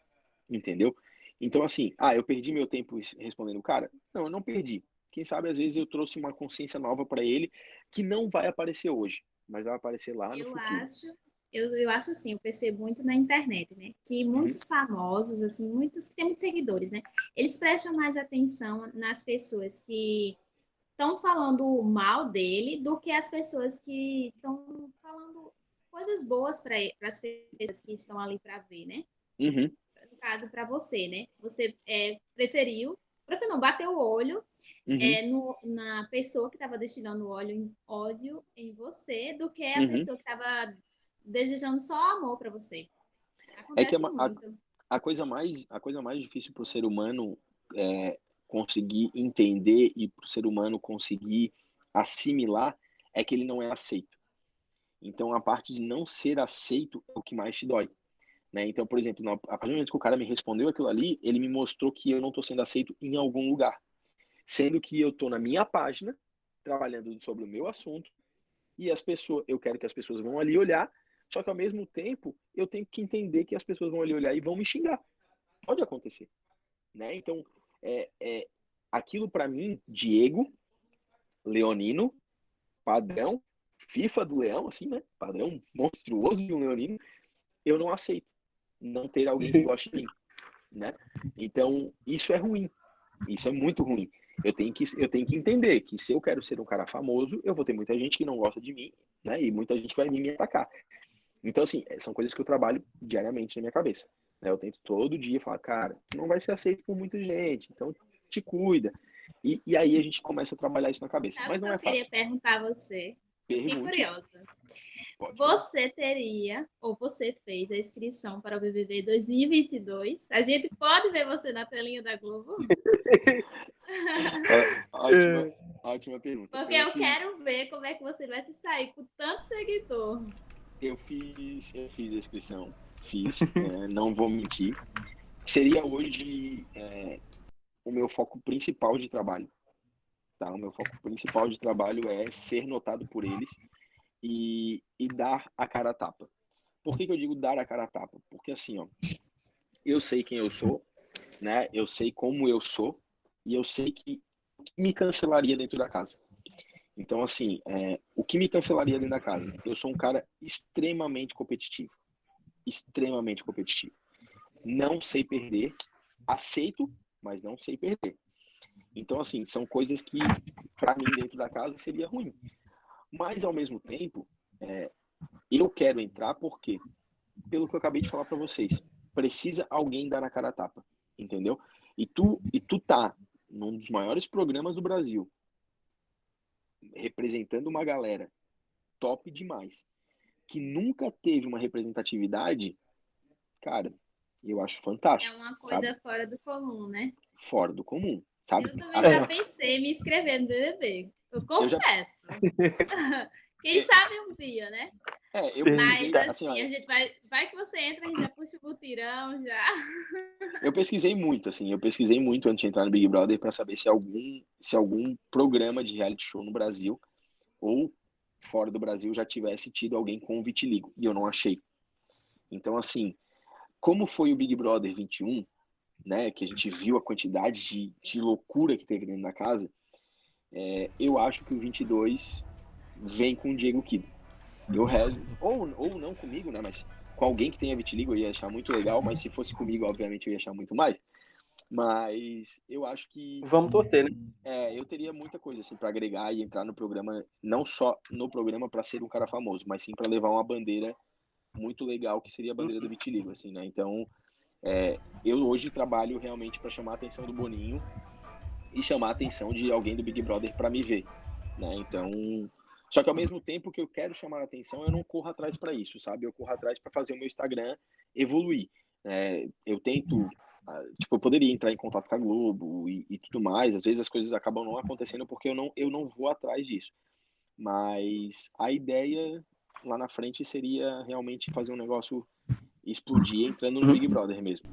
E: Entendeu? Então, assim, ah, eu perdi meu tempo respondendo o cara? Não, eu não perdi. Quem sabe, às vezes, eu trouxe uma consciência nova para ele que não vai aparecer hoje, mas vai aparecer lá no
C: eu
E: futuro.
C: Acho, eu, eu acho assim, eu percebo muito na internet, né? Que uhum. muitos famosos, assim, muitos que têm muitos seguidores, né? Eles prestam mais atenção nas pessoas que estão falando mal dele do que as pessoas que estão falando coisas boas para as pessoas que estão ali para ver, né?
E: Uhum.
C: No caso, para você, né? Você é, preferiu, preferiu não, bater o olho uhum. é, no, na pessoa que estava destinando ódio, ódio em você do que a uhum. pessoa que estava desejando só amor para você. Acontece
E: é que a, a, a, coisa mais, a coisa mais difícil para o ser humano é conseguir entender e para o ser humano conseguir assimilar é que ele não é aceito. Então, a parte de não ser aceito é o que mais te dói. Né? Então, por exemplo, a partir do momento que o cara me respondeu aquilo ali, ele me mostrou que eu não estou sendo aceito em algum lugar. Sendo que eu estou na minha página, trabalhando sobre o meu assunto, e as pessoas, eu quero que as pessoas vão ali olhar, só que ao mesmo tempo eu tenho que entender que as pessoas vão ali olhar e vão me xingar. Pode acontecer. Né? Então, é, é aquilo para mim, Diego, Leonino, padrão, FIFA do Leão, assim, né? Padrão monstruoso de um Leonino, eu não aceito não ter alguém que goste de mim, né? Então, isso é ruim. Isso é muito ruim. Eu tenho que eu tenho que entender que se eu quero ser um cara famoso, eu vou ter muita gente que não gosta de mim, né? E muita gente vai me atacar. Então, assim, são coisas que eu trabalho diariamente na minha cabeça. Né? Eu tento todo dia falar, cara, tu não vai ser aceito por muita gente, então te cuida. E, e aí a gente começa a trabalhar isso na cabeça. Sabe Mas não é fácil. Eu
C: queria perguntar a você. Fiquei curiosa. Pode. Você teria, ou você fez a inscrição para o BBB 2022? A gente pode ver você na telinha da Globo?
E: É, ótima, ótima pergunta.
C: Porque eu, eu fiz... quero ver como é que você vai se sair com tanto seguidor.
E: Eu fiz, eu fiz a inscrição. Fiz, é, não vou mentir. Seria hoje é, o meu foco principal de trabalho. Tá? O meu foco principal de trabalho é ser notado por eles e, e dar a cara a tapa. Por que, que eu digo dar a cara a tapa? Porque assim, ó, eu sei quem eu sou, né? Eu sei como eu sou e eu sei que me cancelaria dentro da casa. Então, assim, é, o que me cancelaria dentro da casa? Eu sou um cara extremamente competitivo. Extremamente competitivo. Não sei perder. Aceito, mas não sei perder. Então, assim, são coisas que, para mim, dentro da casa, seria ruim. Mas, ao mesmo tempo, é, eu quero entrar porque, pelo que eu acabei de falar para vocês, precisa alguém dar na cara a tapa, entendeu? E tu, e tu tá num dos maiores programas do Brasil, representando uma galera top demais, que nunca teve uma representatividade, cara, eu acho fantástico.
C: É uma coisa sabe? fora do comum, né?
E: Fora do comum. Sabe?
C: Eu também já pensei em me inscrever no BBB. Eu confesso. Eu já... Quem sabe um dia, né?
E: É, eu
C: pesquisei, Mas assim, assim a gente vai, vai que você entra, a gente já puxa o tirão já.
E: Eu pesquisei muito, assim, eu pesquisei muito antes de entrar no Big Brother para saber se algum, se algum programa de reality show no Brasil ou fora do Brasil já tivesse tido alguém com vitiligo, e eu não achei. Então, assim, como foi o Big Brother 21, né, que a gente viu a quantidade de, de loucura que teve dentro da casa, é, eu acho que o 22 vem com o Diego Kido. Eu rezo, ou, ou não comigo, né, mas com alguém que tenha vitiligo eu ia achar muito legal, mas se fosse comigo, obviamente, eu ia achar muito mais. Mas eu acho que.
A: Vamos torcer, né?
E: É, eu teria muita coisa assim para agregar e entrar no programa, não só no programa para ser um cara famoso, mas sim para levar uma bandeira muito legal que seria a bandeira do vitiligo, assim, né? Então, é, eu hoje trabalho realmente para chamar a atenção do Boninho e chamar a atenção de alguém do Big Brother para me ver, né? Então, só que ao mesmo tempo que eu quero chamar a atenção, eu não corro atrás para isso, sabe? Eu corro atrás para fazer o meu Instagram evoluir. É, eu tento, ah, tipo, eu poderia entrar em contato com a Globo e, e, tudo mais. Às vezes as coisas acabam não acontecendo porque eu não, eu não vou atrás disso. Mas a ideia lá na frente seria realmente fazer um negócio explodir entrando no Big Brother mesmo.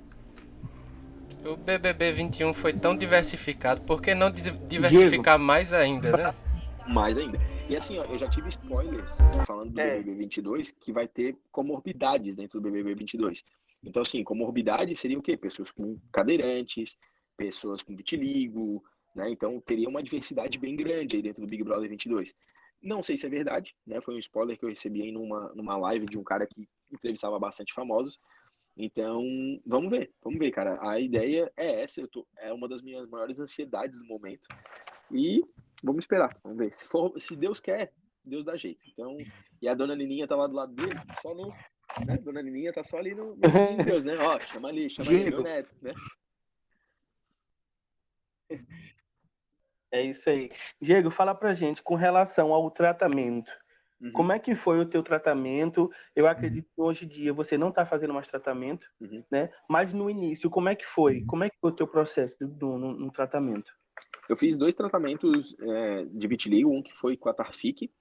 D: O BBB 21 foi tão diversificado, por que não diversificar Diego. mais ainda, né?
E: Mais ainda. E assim, ó, eu já tive spoilers falando do é. BBB 22 que vai ter comorbidades dentro do BBB 22. Então, assim, comorbidade seria o quê? Pessoas com cadeirantes, pessoas com vitiligo, né? Então, teria uma diversidade bem grande aí dentro do Big Brother 22. Não sei se é verdade, né? Foi um spoiler que eu recebi aí numa, numa live de um cara que entrevistava bastante famosos. Então, vamos ver, vamos ver, cara. A ideia é essa, eu tô, é uma das minhas maiores ansiedades do momento. E vamos esperar, vamos ver. Se, for, se Deus quer, Deus dá jeito. Então, e a dona Nininha tá lá do lado dele, só no. Né? Dona Nininha tá só ali no, Deus, né? Ó, chama ali, chama ali, meu neto, né?
A: É isso aí. Diego, fala pra gente com relação ao tratamento Uhum. Como é que foi o teu tratamento? Eu acredito que hoje em dia você não está fazendo mais tratamento, uhum. né? Mas no início, como é que foi? Como é que foi o teu processo do, no, no tratamento?
E: Eu fiz dois tratamentos é, de vitiligo, um que foi com a Tarfic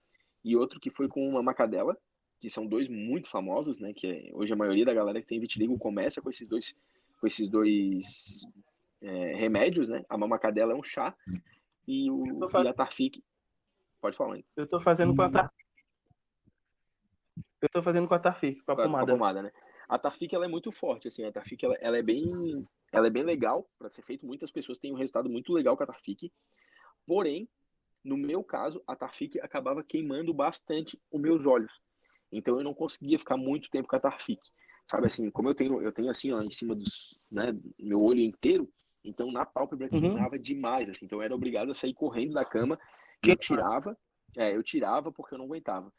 E: e outro que foi com uma macadela, que são dois muito famosos, né? Que é, hoje a maioria da galera que tem vitiligo começa com esses dois, com esses dois é, remédios, né? A mamacadela é um chá e, o, fazendo... e a Tarfic. Pode falar, hein?
A: Eu tô fazendo com a Tarfic. Eu tô fazendo com a Tarfic, com a pomada. Com a
E: pomada, né? A Tarfic ela é muito forte, assim, a Tarfic ela, ela é bem ela é bem legal para ser feito. Muitas pessoas têm um resultado muito legal com a Tarfic. Porém, no meu caso, a Tarfic acabava queimando bastante os meus olhos. Então eu não conseguia ficar muito tempo com a Tarfic. Sabe assim, como eu tenho, eu tenho assim, ó, em cima dos, né, meu olho inteiro, então na pálpebra uhum. queimava demais, assim. Então eu era obrigado a sair correndo da cama, que eu tirava, é, eu tirava porque eu não aguentava.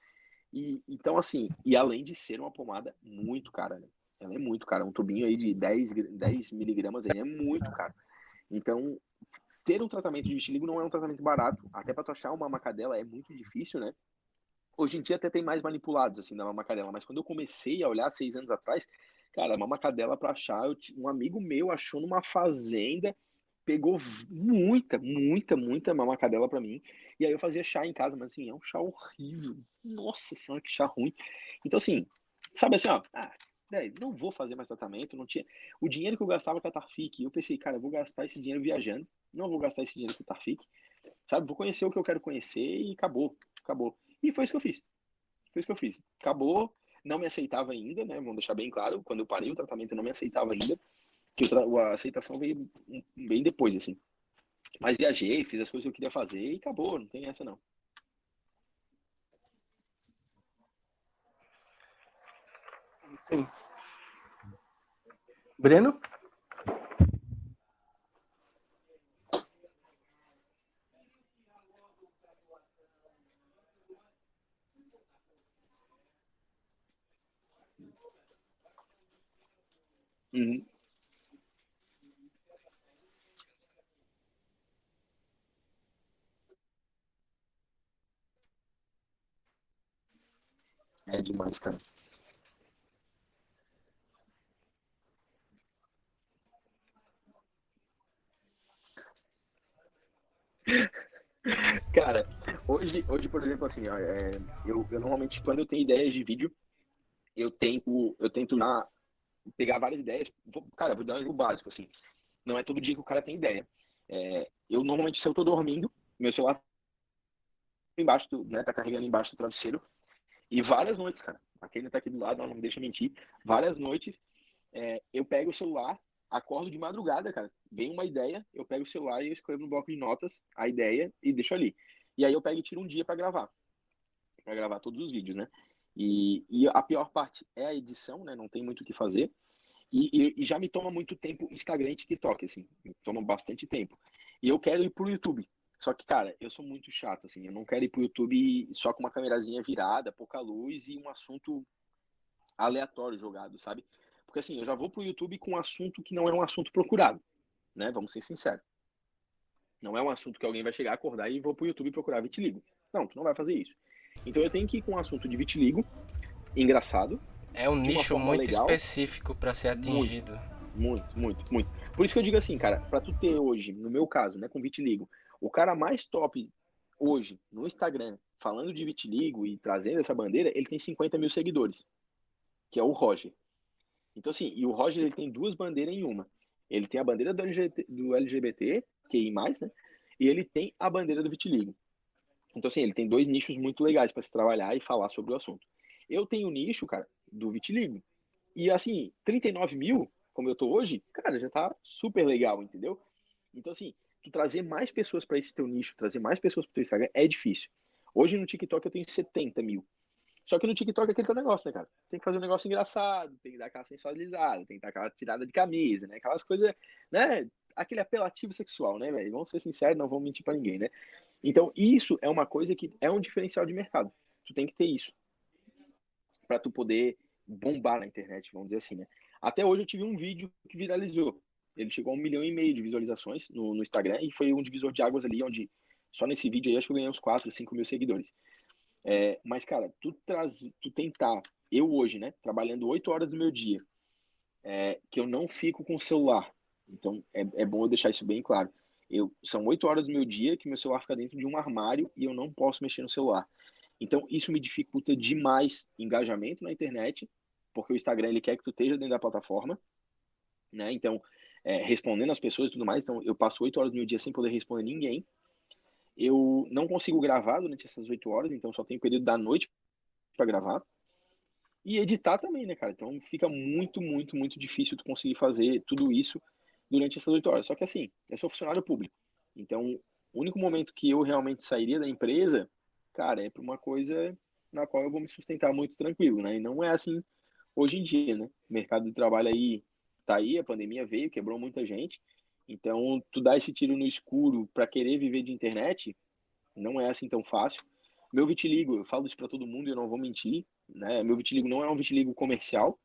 E: E então assim, e além de ser uma pomada muito cara, né? Ela é muito cara, um tubinho aí de 10, 10 miligramas aí é muito caro. Então, ter um tratamento de vitiligo não é um tratamento barato. Até para tu achar uma macadela é muito difícil, né? Hoje em dia até tem mais manipulados, assim, da mamacadela. Mas quando eu comecei a olhar seis anos atrás, cara, mamacadela para achar, eu, um amigo meu achou numa fazenda, pegou muita, muita, muita mamacadela para mim. E aí eu fazia chá em casa, mas assim, é um chá horrível. Nossa senhora, que chá ruim. Então, assim, sabe assim, ó, ah, não vou fazer mais tratamento, não tinha. O dinheiro que eu gastava com a Tarfic, eu pensei, cara, eu vou gastar esse dinheiro viajando, não vou gastar esse dinheiro com a Tarfic, sabe? Vou conhecer o que eu quero conhecer e acabou, acabou. E foi isso que eu fiz. Foi isso que eu fiz. Acabou, não me aceitava ainda, né? Vamos deixar bem claro, quando eu parei o tratamento, eu não me aceitava ainda, que a aceitação veio bem depois, assim. Mas viajei, fiz as coisas que eu queria fazer e acabou, não tem essa não.
A: Sim. Breno?
E: Uhum. É demais, cara. Cara, hoje, hoje por exemplo, assim, é, eu, eu normalmente, quando eu tenho ideias de vídeo, eu tento, eu tento na, pegar várias ideias. Vou, cara, vou dar um exemplo básico, assim. Não é todo dia que o cara tem ideia. É, eu normalmente, se eu tô dormindo, meu celular tá embaixo do, né, tá carregando embaixo do travesseiro. E várias noites, cara, aquele tá aqui do lado, não me deixa mentir. Várias noites, é, eu pego o celular, acordo de madrugada, cara. Vem uma ideia, eu pego o celular e escrevo no bloco de notas a ideia e deixo ali. E aí eu pego e tiro um dia para gravar. para gravar todos os vídeos, né? E, e, a pior parte é a edição, né? Não tem muito o que fazer. E, e, e, já me toma muito tempo Instagram e TikTok, assim. Me toma bastante tempo. E eu quero ir pro YouTube. Só que, cara, eu sou muito chato, assim. Eu não quero ir pro YouTube só com uma câmerazinha virada, pouca luz e um assunto aleatório jogado, sabe? Porque, assim, eu já vou pro YouTube com um assunto que não é um assunto procurado, né? Vamos ser sinceros. Não é um assunto que alguém vai chegar, acordar e vou pro YouTube procurar vitiligo. Não, tu não vai fazer isso. Então eu tenho que ir com um assunto de vitiligo, engraçado.
D: É um nicho muito legal, específico para ser atingido.
E: Muito, muito, muito, muito. Por isso que eu digo assim, cara, para tu ter hoje, no meu caso, né, com vitiligo, o cara mais top hoje no Instagram, falando de vitiligo e trazendo essa bandeira, ele tem 50 mil seguidores, que é o Roger. Então, assim, e o Roger ele tem duas bandeiras em uma. Ele tem a bandeira do LGBT, do LGBT QI+, né? E ele tem a bandeira do vitiligo. Então, assim, ele tem dois nichos muito legais para se trabalhar e falar sobre o assunto. Eu tenho o nicho, cara, do vitiligo. E, assim, 39 mil, como eu tô hoje, cara, já tá super legal, entendeu? Então, assim, tu trazer mais pessoas para esse teu nicho, trazer mais pessoas para teu Instagram é difícil. Hoje no TikTok eu tenho 70 mil. Só que no TikTok é aquele teu negócio, né, cara? Tem que fazer um negócio engraçado, tem que dar aquela sensualizada, tem que dar aquela tirada de camisa, né? Aquelas coisas, né? Aquele apelativo sexual, né, velho? Vamos ser sinceros, não vamos mentir para ninguém, né? Então, isso é uma coisa que é um diferencial de mercado. Tu tem que ter isso para tu poder bombar na internet, vamos dizer assim, né? Até hoje eu tive um vídeo que viralizou. Ele chegou a um milhão e meio de visualizações no, no Instagram e foi um divisor de águas ali, onde só nesse vídeo aí acho que eu ganhei uns 4, 5 mil seguidores. É, mas, cara, tu, traz, tu tentar, eu hoje, né, trabalhando oito horas do meu dia, é, que eu não fico com o celular. Então, é, é bom eu deixar isso bem claro. Eu, são oito horas do meu dia que meu celular fica dentro de um armário e eu não posso mexer no celular. Então, isso me dificulta demais engajamento na internet, porque o Instagram ele quer que tu esteja dentro da plataforma, né? Então, é, respondendo as pessoas e tudo mais. Então, eu passo oito horas do meu dia sem poder responder ninguém. Eu não consigo gravar durante essas oito horas, então só tenho período da noite para gravar. E editar também, né, cara? Então fica muito, muito, muito difícil tu conseguir fazer tudo isso durante essas oito horas. Só que assim, eu sou funcionário público. Então, o único momento que eu realmente sairia da empresa, cara, é para uma coisa na qual eu vou me sustentar muito tranquilo, né? E não é assim hoje em dia, né? O mercado de trabalho aí tá aí, a pandemia veio, quebrou muita gente. Então, tu dar esse tiro no escuro para querer viver de internet não é assim tão fácil. Meu vitiligo, eu falo isso para todo mundo e eu não vou mentir, né? Meu vitiligo não é um vitiligo comercial.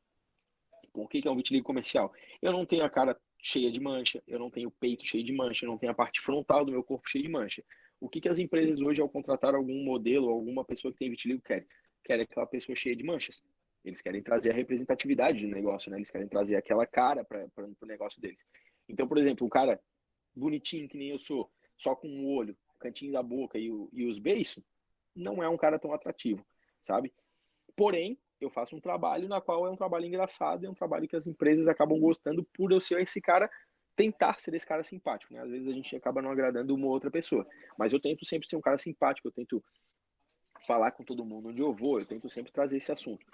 E: Por que, que é um vitiligo comercial? Eu não tenho a cara cheia de mancha, eu não tenho o peito cheio de mancha, eu não tenho a parte frontal do meu corpo cheia de mancha. O que, que as empresas hoje, ao contratar algum modelo, alguma pessoa que tem vitiligo, querem? Querem aquela pessoa cheia de manchas. Eles querem trazer a representatividade do negócio, né? Eles querem trazer aquela cara para o negócio deles. Então, por exemplo, um cara bonitinho que nem eu sou, só com o olho, o cantinho da boca e, o, e os beiços, não é um cara tão atrativo, sabe? Porém, eu faço um trabalho na qual é um trabalho engraçado, é um trabalho que as empresas acabam gostando por eu ser esse cara, tentar ser esse cara simpático, né? Às vezes a gente acaba não agradando uma outra pessoa, mas eu tento sempre ser um cara simpático, eu tento falar com todo mundo onde eu vou, eu tento sempre trazer esse assunto.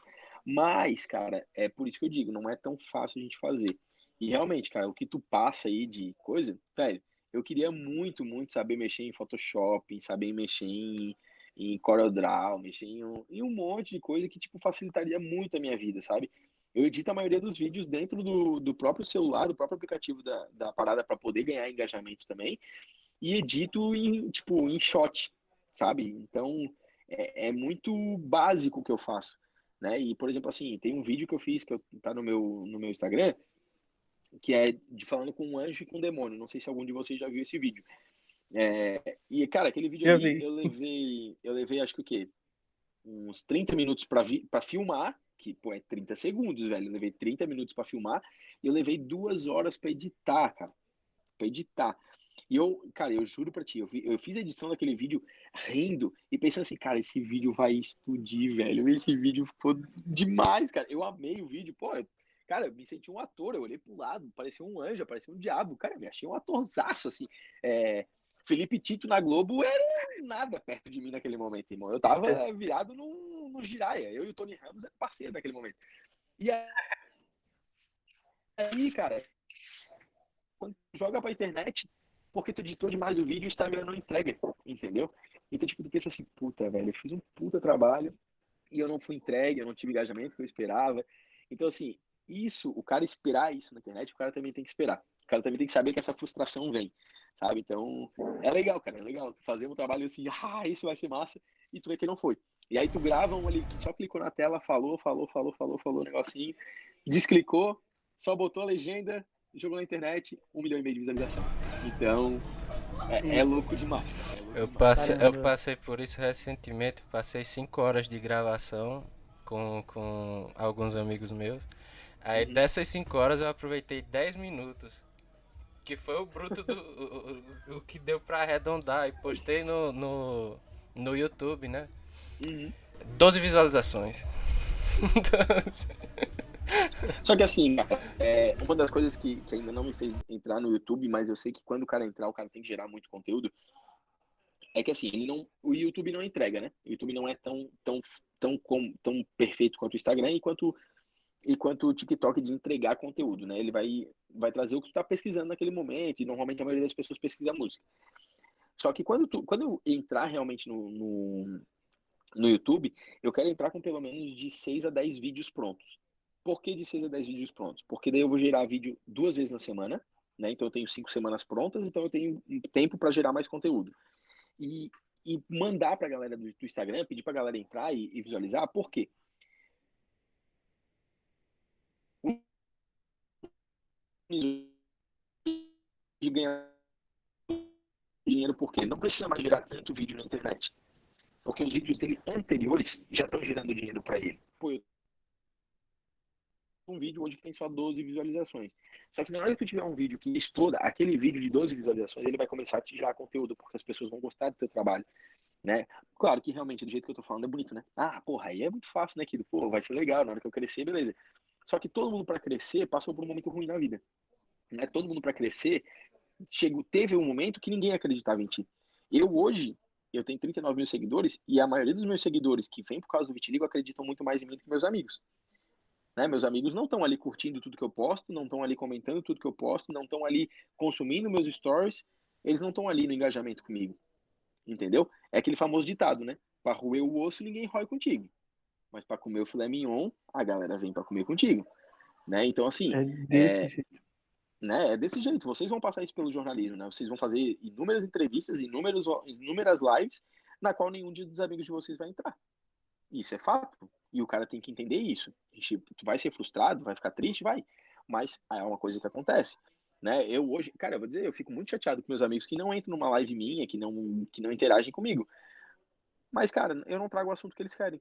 E: Mas, cara, é por isso que eu digo, não é tão fácil a gente fazer. E realmente, cara, o que tu passa aí de coisa, velho, eu queria muito, muito saber mexer em Photoshop, saber mexer em, em CorelDRAW, mexer em um, em um monte de coisa que, tipo, facilitaria muito a minha vida, sabe? Eu edito a maioria dos vídeos dentro do, do próprio celular, do próprio aplicativo da, da parada para poder ganhar engajamento também. E edito em, tipo, em shot, sabe? Então, é, é muito básico o que eu faço né? E, por exemplo, assim, tem um vídeo que eu fiz, que eu, tá no meu, no meu Instagram, que é de falando com um anjo e com um demônio. Não sei se algum de vocês já viu esse vídeo. É, e, cara, aquele vídeo eu ali, eu levei, eu levei, acho que o quê? Uns 30 minutos para filmar, que, pô, é 30 segundos, velho. Eu levei 30 minutos para filmar e eu levei duas horas para editar, cara. Pra editar. E eu, cara, eu juro pra ti, eu, vi, eu fiz a edição daquele vídeo rindo e pensando assim, cara, esse vídeo vai explodir, velho. Esse vídeo ficou demais, cara. Eu amei o vídeo, pô. Eu, cara, eu me senti um ator, eu olhei pro lado, parecia um anjo, parecia um diabo. Cara, eu me achei um atorzaço, assim. É, Felipe Tito na Globo era nada perto de mim naquele momento, irmão. Eu tava é. virado no, no giraia. Eu e o Tony Ramos eram parceiros naquele momento. E aí, cara, quando joga pra internet, porque tu editou demais o vídeo e o Instagram não entrega, entendeu? Então, tipo, tu pensa assim, puta, velho, eu fiz um puta trabalho e eu não fui entregue, eu não tive engajamento que eu esperava. Então, assim, isso, o cara esperar isso na internet, o cara também tem que esperar. O cara também tem que saber que essa frustração vem, sabe? Então, é legal, cara, é legal. Tu fazer um trabalho assim, ah, isso vai ser massa, e tu vê que não foi. E aí tu grava um ali, só clicou na tela, falou, falou, falou, falou, falou, um negocinho, desclicou, só botou a legenda, jogou na internet, um milhão e meio de visualização. Então, é, é louco demais. É louco
D: eu, passei, eu passei por isso recentemente, passei cinco horas de gravação com, com alguns amigos meus. Aí uhum. dessas cinco horas eu aproveitei 10 minutos. Que foi o bruto do. o, o, que deu pra arredondar. E postei no, no, no YouTube, né? Uhum. 12 visualizações.
E: Só que assim, é, uma das coisas que, que ainda não me fez entrar no YouTube, mas eu sei que quando o cara entrar, o cara tem que gerar muito conteúdo, é que assim, ele não, o YouTube não entrega, né? O YouTube não é tão, tão, tão, com, tão perfeito quanto o Instagram e quanto, e quanto o TikTok de entregar conteúdo, né? Ele vai, vai trazer o que tu tá pesquisando naquele momento, e normalmente a maioria das pessoas pesquisa música. Só que quando, tu, quando eu entrar realmente no, no, no YouTube, eu quero entrar com pelo menos de 6 a 10 vídeos prontos. Por que de 6 a 10 vídeos prontos? Porque daí eu vou gerar vídeo duas vezes na semana, né? Então eu tenho cinco semanas prontas, então eu tenho tempo para gerar mais conteúdo. E, e mandar para a galera do, do, Instagram, pedir para a galera entrar e, e visualizar, por quê? de ganhar dinheiro porque não precisa mais gerar tanto vídeo na internet. Porque os vídeos dele anteriores já estão gerando dinheiro para ele. Pô, eu um vídeo hoje que tem só 12 visualizações. Só que na hora que tu tiver um vídeo que exploda, aquele vídeo de 12 visualizações, ele vai começar a te gerar conteúdo, porque as pessoas vão gostar do teu trabalho, né? Claro que realmente, do jeito que eu tô falando, é bonito, né? Ah, porra, aí é muito fácil, né, Kido? Pô, vai ser legal, na hora que eu crescer, beleza. Só que todo mundo para crescer passou por um momento ruim na vida. Né? Todo mundo para crescer chegou, teve um momento que ninguém acreditava em ti. Eu hoje, eu tenho 39 mil seguidores e a maioria dos meus seguidores que vem por causa do Vitiligo acreditam muito mais em mim do que meus amigos. Né? Meus amigos não estão ali curtindo tudo que eu posto, não estão ali comentando tudo que eu posto, não estão ali consumindo meus stories, eles não estão ali no engajamento comigo. Entendeu? É aquele famoso ditado, né? Para roer o osso, ninguém rói contigo. Mas para comer o filé mignon, a galera vem para comer contigo. Né? Então, assim.
A: É desse é, jeito.
E: Né? É desse jeito. Vocês vão passar isso pelo jornalismo, né? Vocês vão fazer inúmeras entrevistas, inúmeros, inúmeras lives, na qual nenhum dos amigos de vocês vai entrar. Isso é fato. E o cara tem que entender isso. A gente, tu vai ser frustrado, vai ficar triste, vai. Mas é uma coisa que acontece. Né? Eu hoje, cara, eu vou dizer, eu fico muito chateado com meus amigos que não entram numa live minha, que não, que não interagem comigo. Mas, cara, eu não trago o assunto que eles querem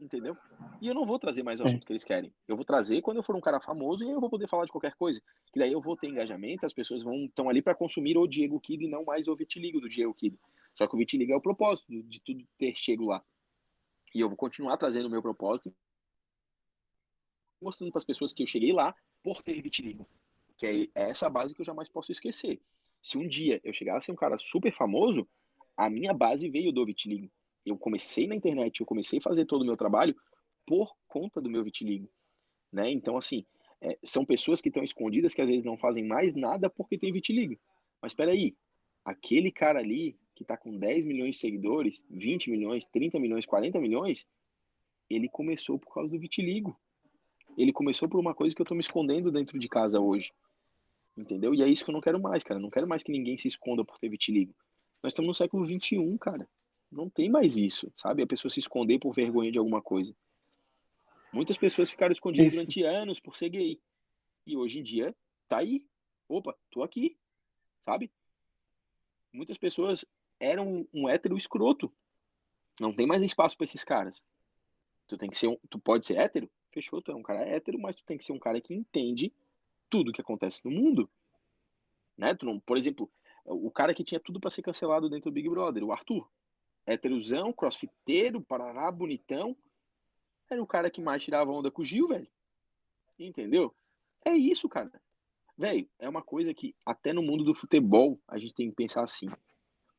E: entendeu? E eu não vou trazer mais o assunto que eles querem. Eu vou trazer quando eu for um cara famoso e eu vou poder falar de qualquer coisa. Que daí eu vou ter engajamento, as pessoas vão estão ali para consumir o Diego Kido e não mais o Vitiligo do Diego Kido. Só que o Vitiligo é o propósito de tudo ter chego lá. E eu vou continuar trazendo o meu propósito, mostrando para as pessoas que eu cheguei lá por ter vitiligo. Que é essa base que eu jamais posso esquecer. Se um dia eu chegasse a um cara super famoso, a minha base veio do vitiligo eu comecei na internet, eu comecei a fazer todo o meu trabalho por conta do meu vitiligo, né? Então, assim, é, são pessoas que estão escondidas que às vezes não fazem mais nada porque tem vitiligo. Mas espera aí, aquele cara ali que está com 10 milhões de seguidores, 20 milhões, 30 milhões, 40 milhões, ele começou por causa do vitiligo. Ele começou por uma coisa que eu estou me escondendo dentro de casa hoje. Entendeu? E é isso que eu não quero mais, cara. Não quero mais que ninguém se esconda por ter vitiligo. Nós estamos no século 21, cara. Não tem mais isso, sabe? A pessoa se esconder por vergonha de alguma coisa. Muitas pessoas ficaram escondidas isso. durante anos por ser gay. E hoje em dia, tá aí. Opa, tô aqui. Sabe? Muitas pessoas eram um hétero escroto. Não tem mais espaço para esses caras. Tu tem que ser um, tu pode ser hétero? Fechou, tu é um cara hétero, mas tu tem que ser um cara que entende tudo que acontece no mundo. Né? Tu não, por exemplo, o cara que tinha tudo para ser cancelado dentro do Big Brother, o Arthur héterozão, crossfiteiro, parará, bonitão. Era o cara que mais tirava onda com o Gil, velho. Entendeu? É isso, cara. Velho, é uma coisa que até no mundo do futebol a gente tem que pensar assim.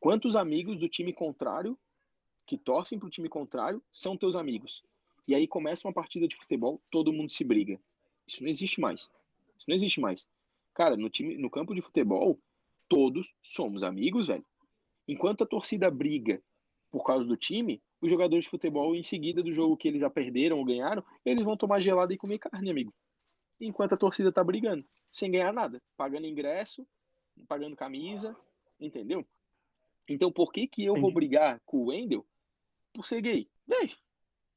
E: Quantos amigos do time contrário que torcem pro time contrário são teus amigos? E aí começa uma partida de futebol, todo mundo se briga. Isso não existe mais. Isso não existe mais. Cara, no time, no campo de futebol, todos somos amigos, velho. Enquanto a torcida briga por causa do time, os jogadores de futebol, em seguida do jogo que eles já perderam ou ganharam, eles vão tomar gelada e comer carne, amigo. Enquanto a torcida tá brigando, sem ganhar nada, pagando ingresso, pagando camisa, entendeu? Então por que que eu vou brigar com o Wendel por ser gay? Véi,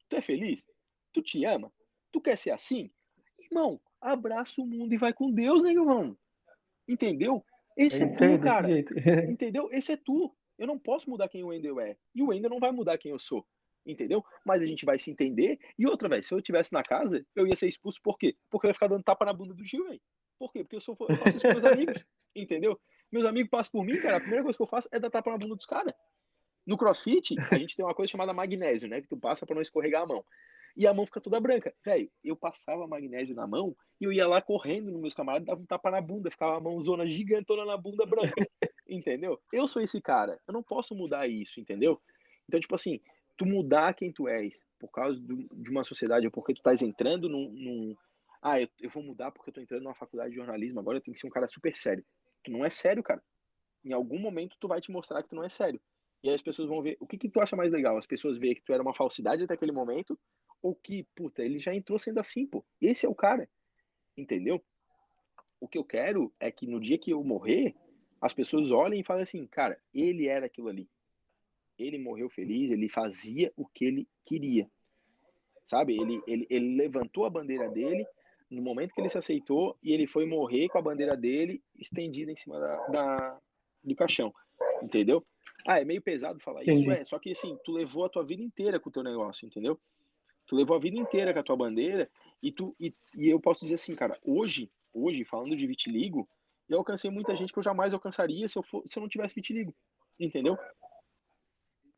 E: tu é feliz? Tu te ama? Tu quer ser assim? Irmão, abraça o mundo e vai com Deus, né, irmão? Entendeu? Esse é, é tu, cara. Entendeu? Esse é tu. Eu não posso mudar quem o Wendel é. E o Wendel não vai mudar quem eu sou. Entendeu? Mas a gente vai se entender. E outra, velho, se eu estivesse na casa, eu ia ser expulso por quê? Porque eu ia ficar dando tapa na bunda do Gil, velho. Por quê? Porque eu, sou, eu faço isso com meus amigos. Entendeu? Meus amigos passam por mim, cara. A primeira coisa que eu faço é dar tapa na bunda dos caras. No crossfit, a gente tem uma coisa chamada magnésio, né? Que tu passa para não escorregar a mão. E a mão fica toda branca. Velho, eu passava magnésio na mão e eu ia lá correndo nos meus camaradas, dava um tapa na bunda, ficava a mãozona gigantona na bunda branca. entendeu? Eu sou esse cara, eu não posso mudar isso, entendeu? Então, tipo assim, tu mudar quem tu és por causa do, de uma sociedade ou porque tu estás entrando num, num ah, eu, eu, vou mudar porque eu tô entrando numa faculdade de jornalismo, agora eu tenho que ser um cara super sério. Tu não é sério, cara. Em algum momento tu vai te mostrar que tu não é sério. E aí as pessoas vão ver, o que que tu acha mais legal? As pessoas verem que tu era uma falsidade até aquele momento ou que, puta, ele já entrou sendo assim, pô. Esse é o cara. Entendeu? O que eu quero é que no dia que eu morrer, as pessoas olhem e falem assim, cara, ele era aquilo ali. Ele morreu feliz, ele fazia o que ele queria. Sabe? Ele, ele, ele levantou a bandeira dele no momento que ele se aceitou e ele foi morrer com a bandeira dele estendida em cima da, da do caixão. Entendeu? Ah, é meio pesado falar
A: Entendi.
E: isso, é. Só que assim, tu levou a tua vida inteira com o teu negócio, entendeu? Tu levou a vida inteira com a tua bandeira e tu e, e eu posso dizer assim, cara, hoje, hoje falando de vitiligo, eu alcancei muita gente que eu jamais alcançaria se eu for, se eu não tivesse vitiligo, entendeu?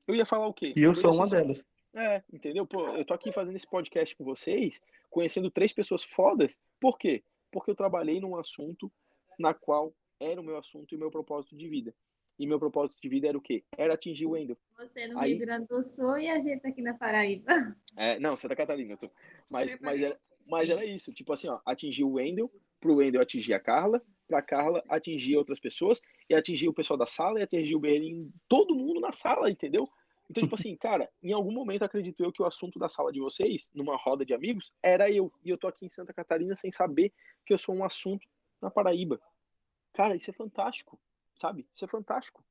E: Eu ia falar o quê?
A: E eu
E: ia
A: sou uma
E: só-
A: delas.
E: É, entendeu? Pô, eu tô aqui fazendo esse podcast com vocês, conhecendo três pessoas fodas. Por quê? Porque eu trabalhei num assunto na qual era o meu assunto e o meu propósito de vida. E meu propósito de vida era o quê? Era atingir o Wendel.
C: Você no
E: Aí-
C: Rio Grande do Sul e a gente aqui na Paraíba.
E: É, não, Santa Catarina. eu tô- Mas, mas, era, mas era isso. Tipo assim, ó, atingir o Wendel, pro Wendel atingir a Carla, pra Carla atingir outras pessoas, e atingir o pessoal da sala, e atingir o Berlim, todo mundo na sala, entendeu? Então, tipo assim, cara, em algum momento acredito eu que o assunto da sala de vocês, numa roda de amigos, era eu. E eu tô aqui em Santa Catarina sem saber que eu sou um assunto na Paraíba. Cara, isso é fantástico, sabe? Isso é fantástico.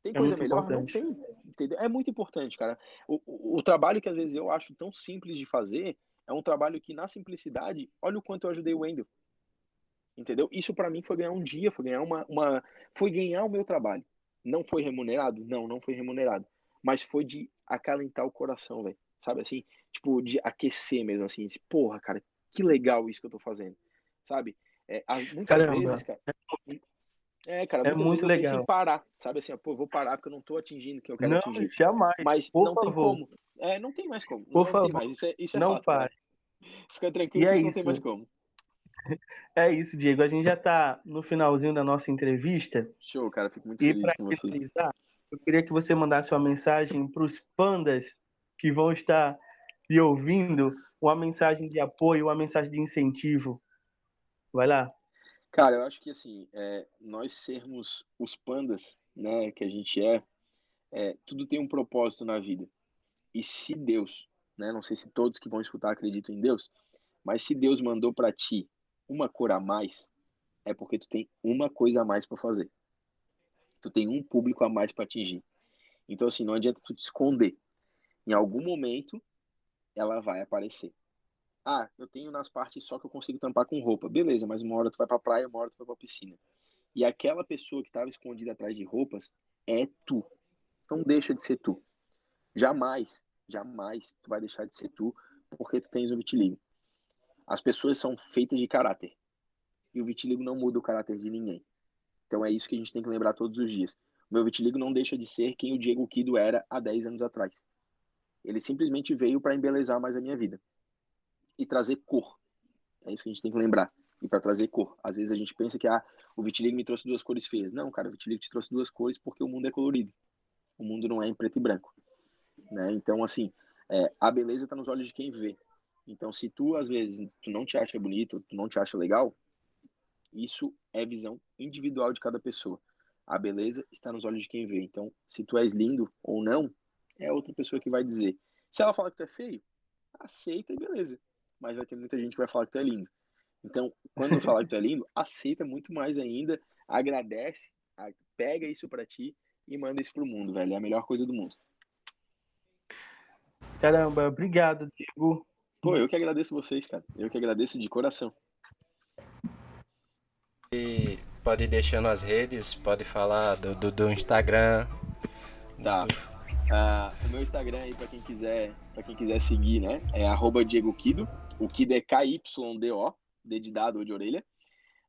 E: Tem
A: É
E: coisa
A: muito
E: melhor?
A: importante.
E: Não tem. Entendeu? É muito importante, cara. O, o, o trabalho que às vezes eu acho tão simples de fazer é um trabalho que, na simplicidade, olha o quanto eu ajudei o Wendel. Entendeu? Isso pra mim foi ganhar um dia, foi ganhar uma, uma. Foi ganhar o meu trabalho. Não foi remunerado? Não, não foi remunerado. Mas foi de acalentar o coração, velho. Sabe assim? Tipo, de aquecer mesmo, assim. de, Porra, cara, que legal isso que eu tô fazendo. Sabe? É, as- muitas
A: Caramba.
E: vezes, cara. É, cara,
A: É muito
E: eu
A: legal.
E: em parar. Sabe assim, ó, pô, vou parar porque eu não tô atingindo o que eu quero
A: Não,
E: atingir.
A: jamais.
E: Mas
A: por
E: não tem
A: favor.
E: como. É, não tem mais como.
A: Por
E: não
A: favor.
E: tem mais. Isso é, isso é
A: Não
E: fato, cara.
A: pare.
E: Fica tranquilo
A: E é
E: isso não tem mais como.
A: É isso, Diego. A gente já está no finalzinho da nossa entrevista.
E: Show, cara. Fico muito
A: E
E: feliz com você.
A: finalizar, eu queria que você mandasse uma mensagem para os pandas que vão estar lhe ouvindo, uma mensagem de apoio, uma mensagem de incentivo. Vai lá.
E: Cara, eu acho que assim, é, nós sermos os pandas, né, que a gente é, é, tudo tem um propósito na vida. E se Deus, né, não sei se todos que vão escutar acreditam em Deus, mas se Deus mandou para ti uma cor a mais, é porque tu tem uma coisa a mais para fazer. Tu tem um público a mais para atingir. Então assim, não adianta tu te esconder. Em algum momento ela vai aparecer. Ah, eu tenho nas partes só que eu consigo tampar com roupa. Beleza, mas uma hora tu vai pra praia, uma hora tu vai pra piscina. E aquela pessoa que estava escondida atrás de roupas é tu. Não deixa de ser tu. Jamais, jamais tu vai deixar de ser tu porque tu tens um vitiligo. As pessoas são feitas de caráter. E o vitiligo não muda o caráter de ninguém. Então é isso que a gente tem que lembrar todos os dias. O meu vitiligo não deixa de ser quem o Diego Kido era há 10 anos atrás. Ele simplesmente veio para embelezar mais a minha vida e trazer cor. É isso que a gente tem que lembrar. E para trazer cor. Às vezes a gente pensa que ah, o vitiligo me trouxe duas cores feias. Não, cara, o vitiligo te trouxe duas cores porque o mundo é colorido. O mundo não é em preto e branco. Né? Então, assim, é, a beleza está nos olhos de quem vê. Então, se tu, às vezes, tu não te acha bonito, tu não te acha legal, isso é visão individual de cada pessoa. A beleza está nos olhos de quem vê. Então, se tu és lindo ou não, é outra pessoa que vai dizer. Se ela falar que tu é feio, aceita e beleza. Mas vai ter muita gente que vai falar que tu é lindo. Então, quando eu falar que tu é lindo, aceita muito mais ainda, agradece, pega isso pra ti e manda isso pro mundo, velho. É a melhor coisa do mundo.
A: Caramba, obrigado, Diego.
E: Pô, eu que agradeço vocês, cara. Eu que agradeço de coração.
D: E pode ir deixando as redes, pode falar do, do, do Instagram.
E: Tá.
D: do-
E: Ah, o meu Instagram aí, pra quem quiser, para quem quiser seguir, né? É arroba Diego Kido. O Kido é K-Y-D-O, D de dado ou de orelha.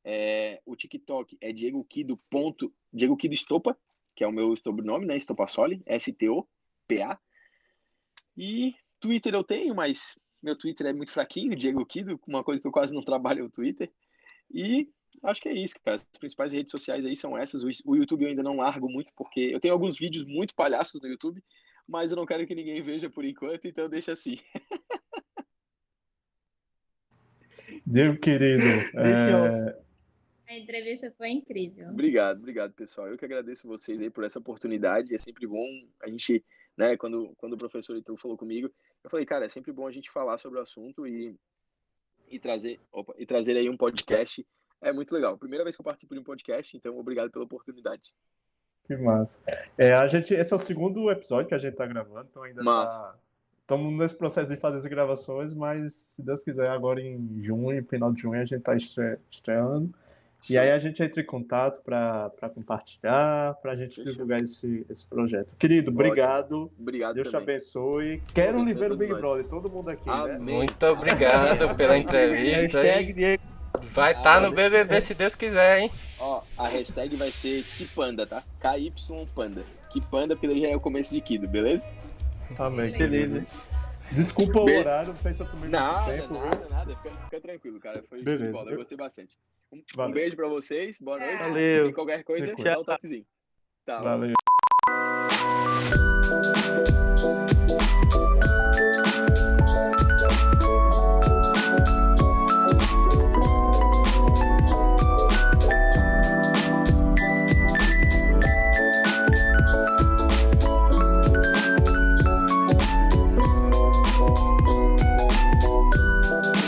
E: É, o TikTok é Diego Kido. Ponto, Diego Kido Estopa, que é o meu sobrenome, né? Estopassoli, S-T-O-P-A. E Twitter eu tenho, mas meu Twitter é muito fraquinho, Diego Kido, uma coisa que eu quase não trabalho é o Twitter. E acho que é isso, cara. As principais redes sociais aí são essas. O YouTube eu ainda não largo muito, porque eu tenho alguns vídeos muito palhaços no YouTube, mas eu não quero que ninguém veja por enquanto, então deixa assim.
F: Diego querido, é,
C: A entrevista foi incrível.
E: Obrigado, obrigado, pessoal. Eu que agradeço vocês aí por essa oportunidade. É sempre bom a gente, né, quando, quando o professor Itu falou comigo, eu falei, cara, é sempre bom a gente falar sobre o assunto e, e trazer, opa, e trazer aí um podcast. É muito legal. Primeira vez que eu participo de um podcast, então obrigado pela oportunidade.
F: que massa. É, a gente, esse é o segundo episódio que a gente tá gravando, então ainda
E: Massa.
F: tá. Estamos nesse processo de fazer as gravações, mas se Deus quiser, agora em junho, final de junho, a gente tá estre- estreando. E aí a gente entra em contato para compartilhar, para a gente
E: Fechou.
F: divulgar esse, esse projeto. Querido,
E: Ótimo.
F: obrigado.
E: Obrigado
F: Deus te
E: também.
F: abençoe. Quero
E: abençoe
F: lhe ver no
E: todos
F: Big
E: nós.
F: Brother, todo mundo aqui, né?
D: Muito obrigado pela entrevista.
A: Hashtag
D: e
A: Diego.
D: Vai estar no BBB se Deus quiser, hein?
E: Ó, a hashtag vai ser Kipanda, tá? KY Panda. Kipanda, porque daí já é o começo de Kido, beleza?
F: Amém.
A: Beleza.
F: Desculpa o
E: Be-
F: horário, não sei se eu tomei muito
E: Nada,
F: tempo, viu?
E: nada, nada. Fica, fica tranquilo, cara. Foi
F: Beleza.
E: bola. Eu gostei bastante. Um, um beijo pra vocês, boa noite.
A: Valeu.
E: E qualquer coisa, dá um toquezinho. Tá,
F: Valeu.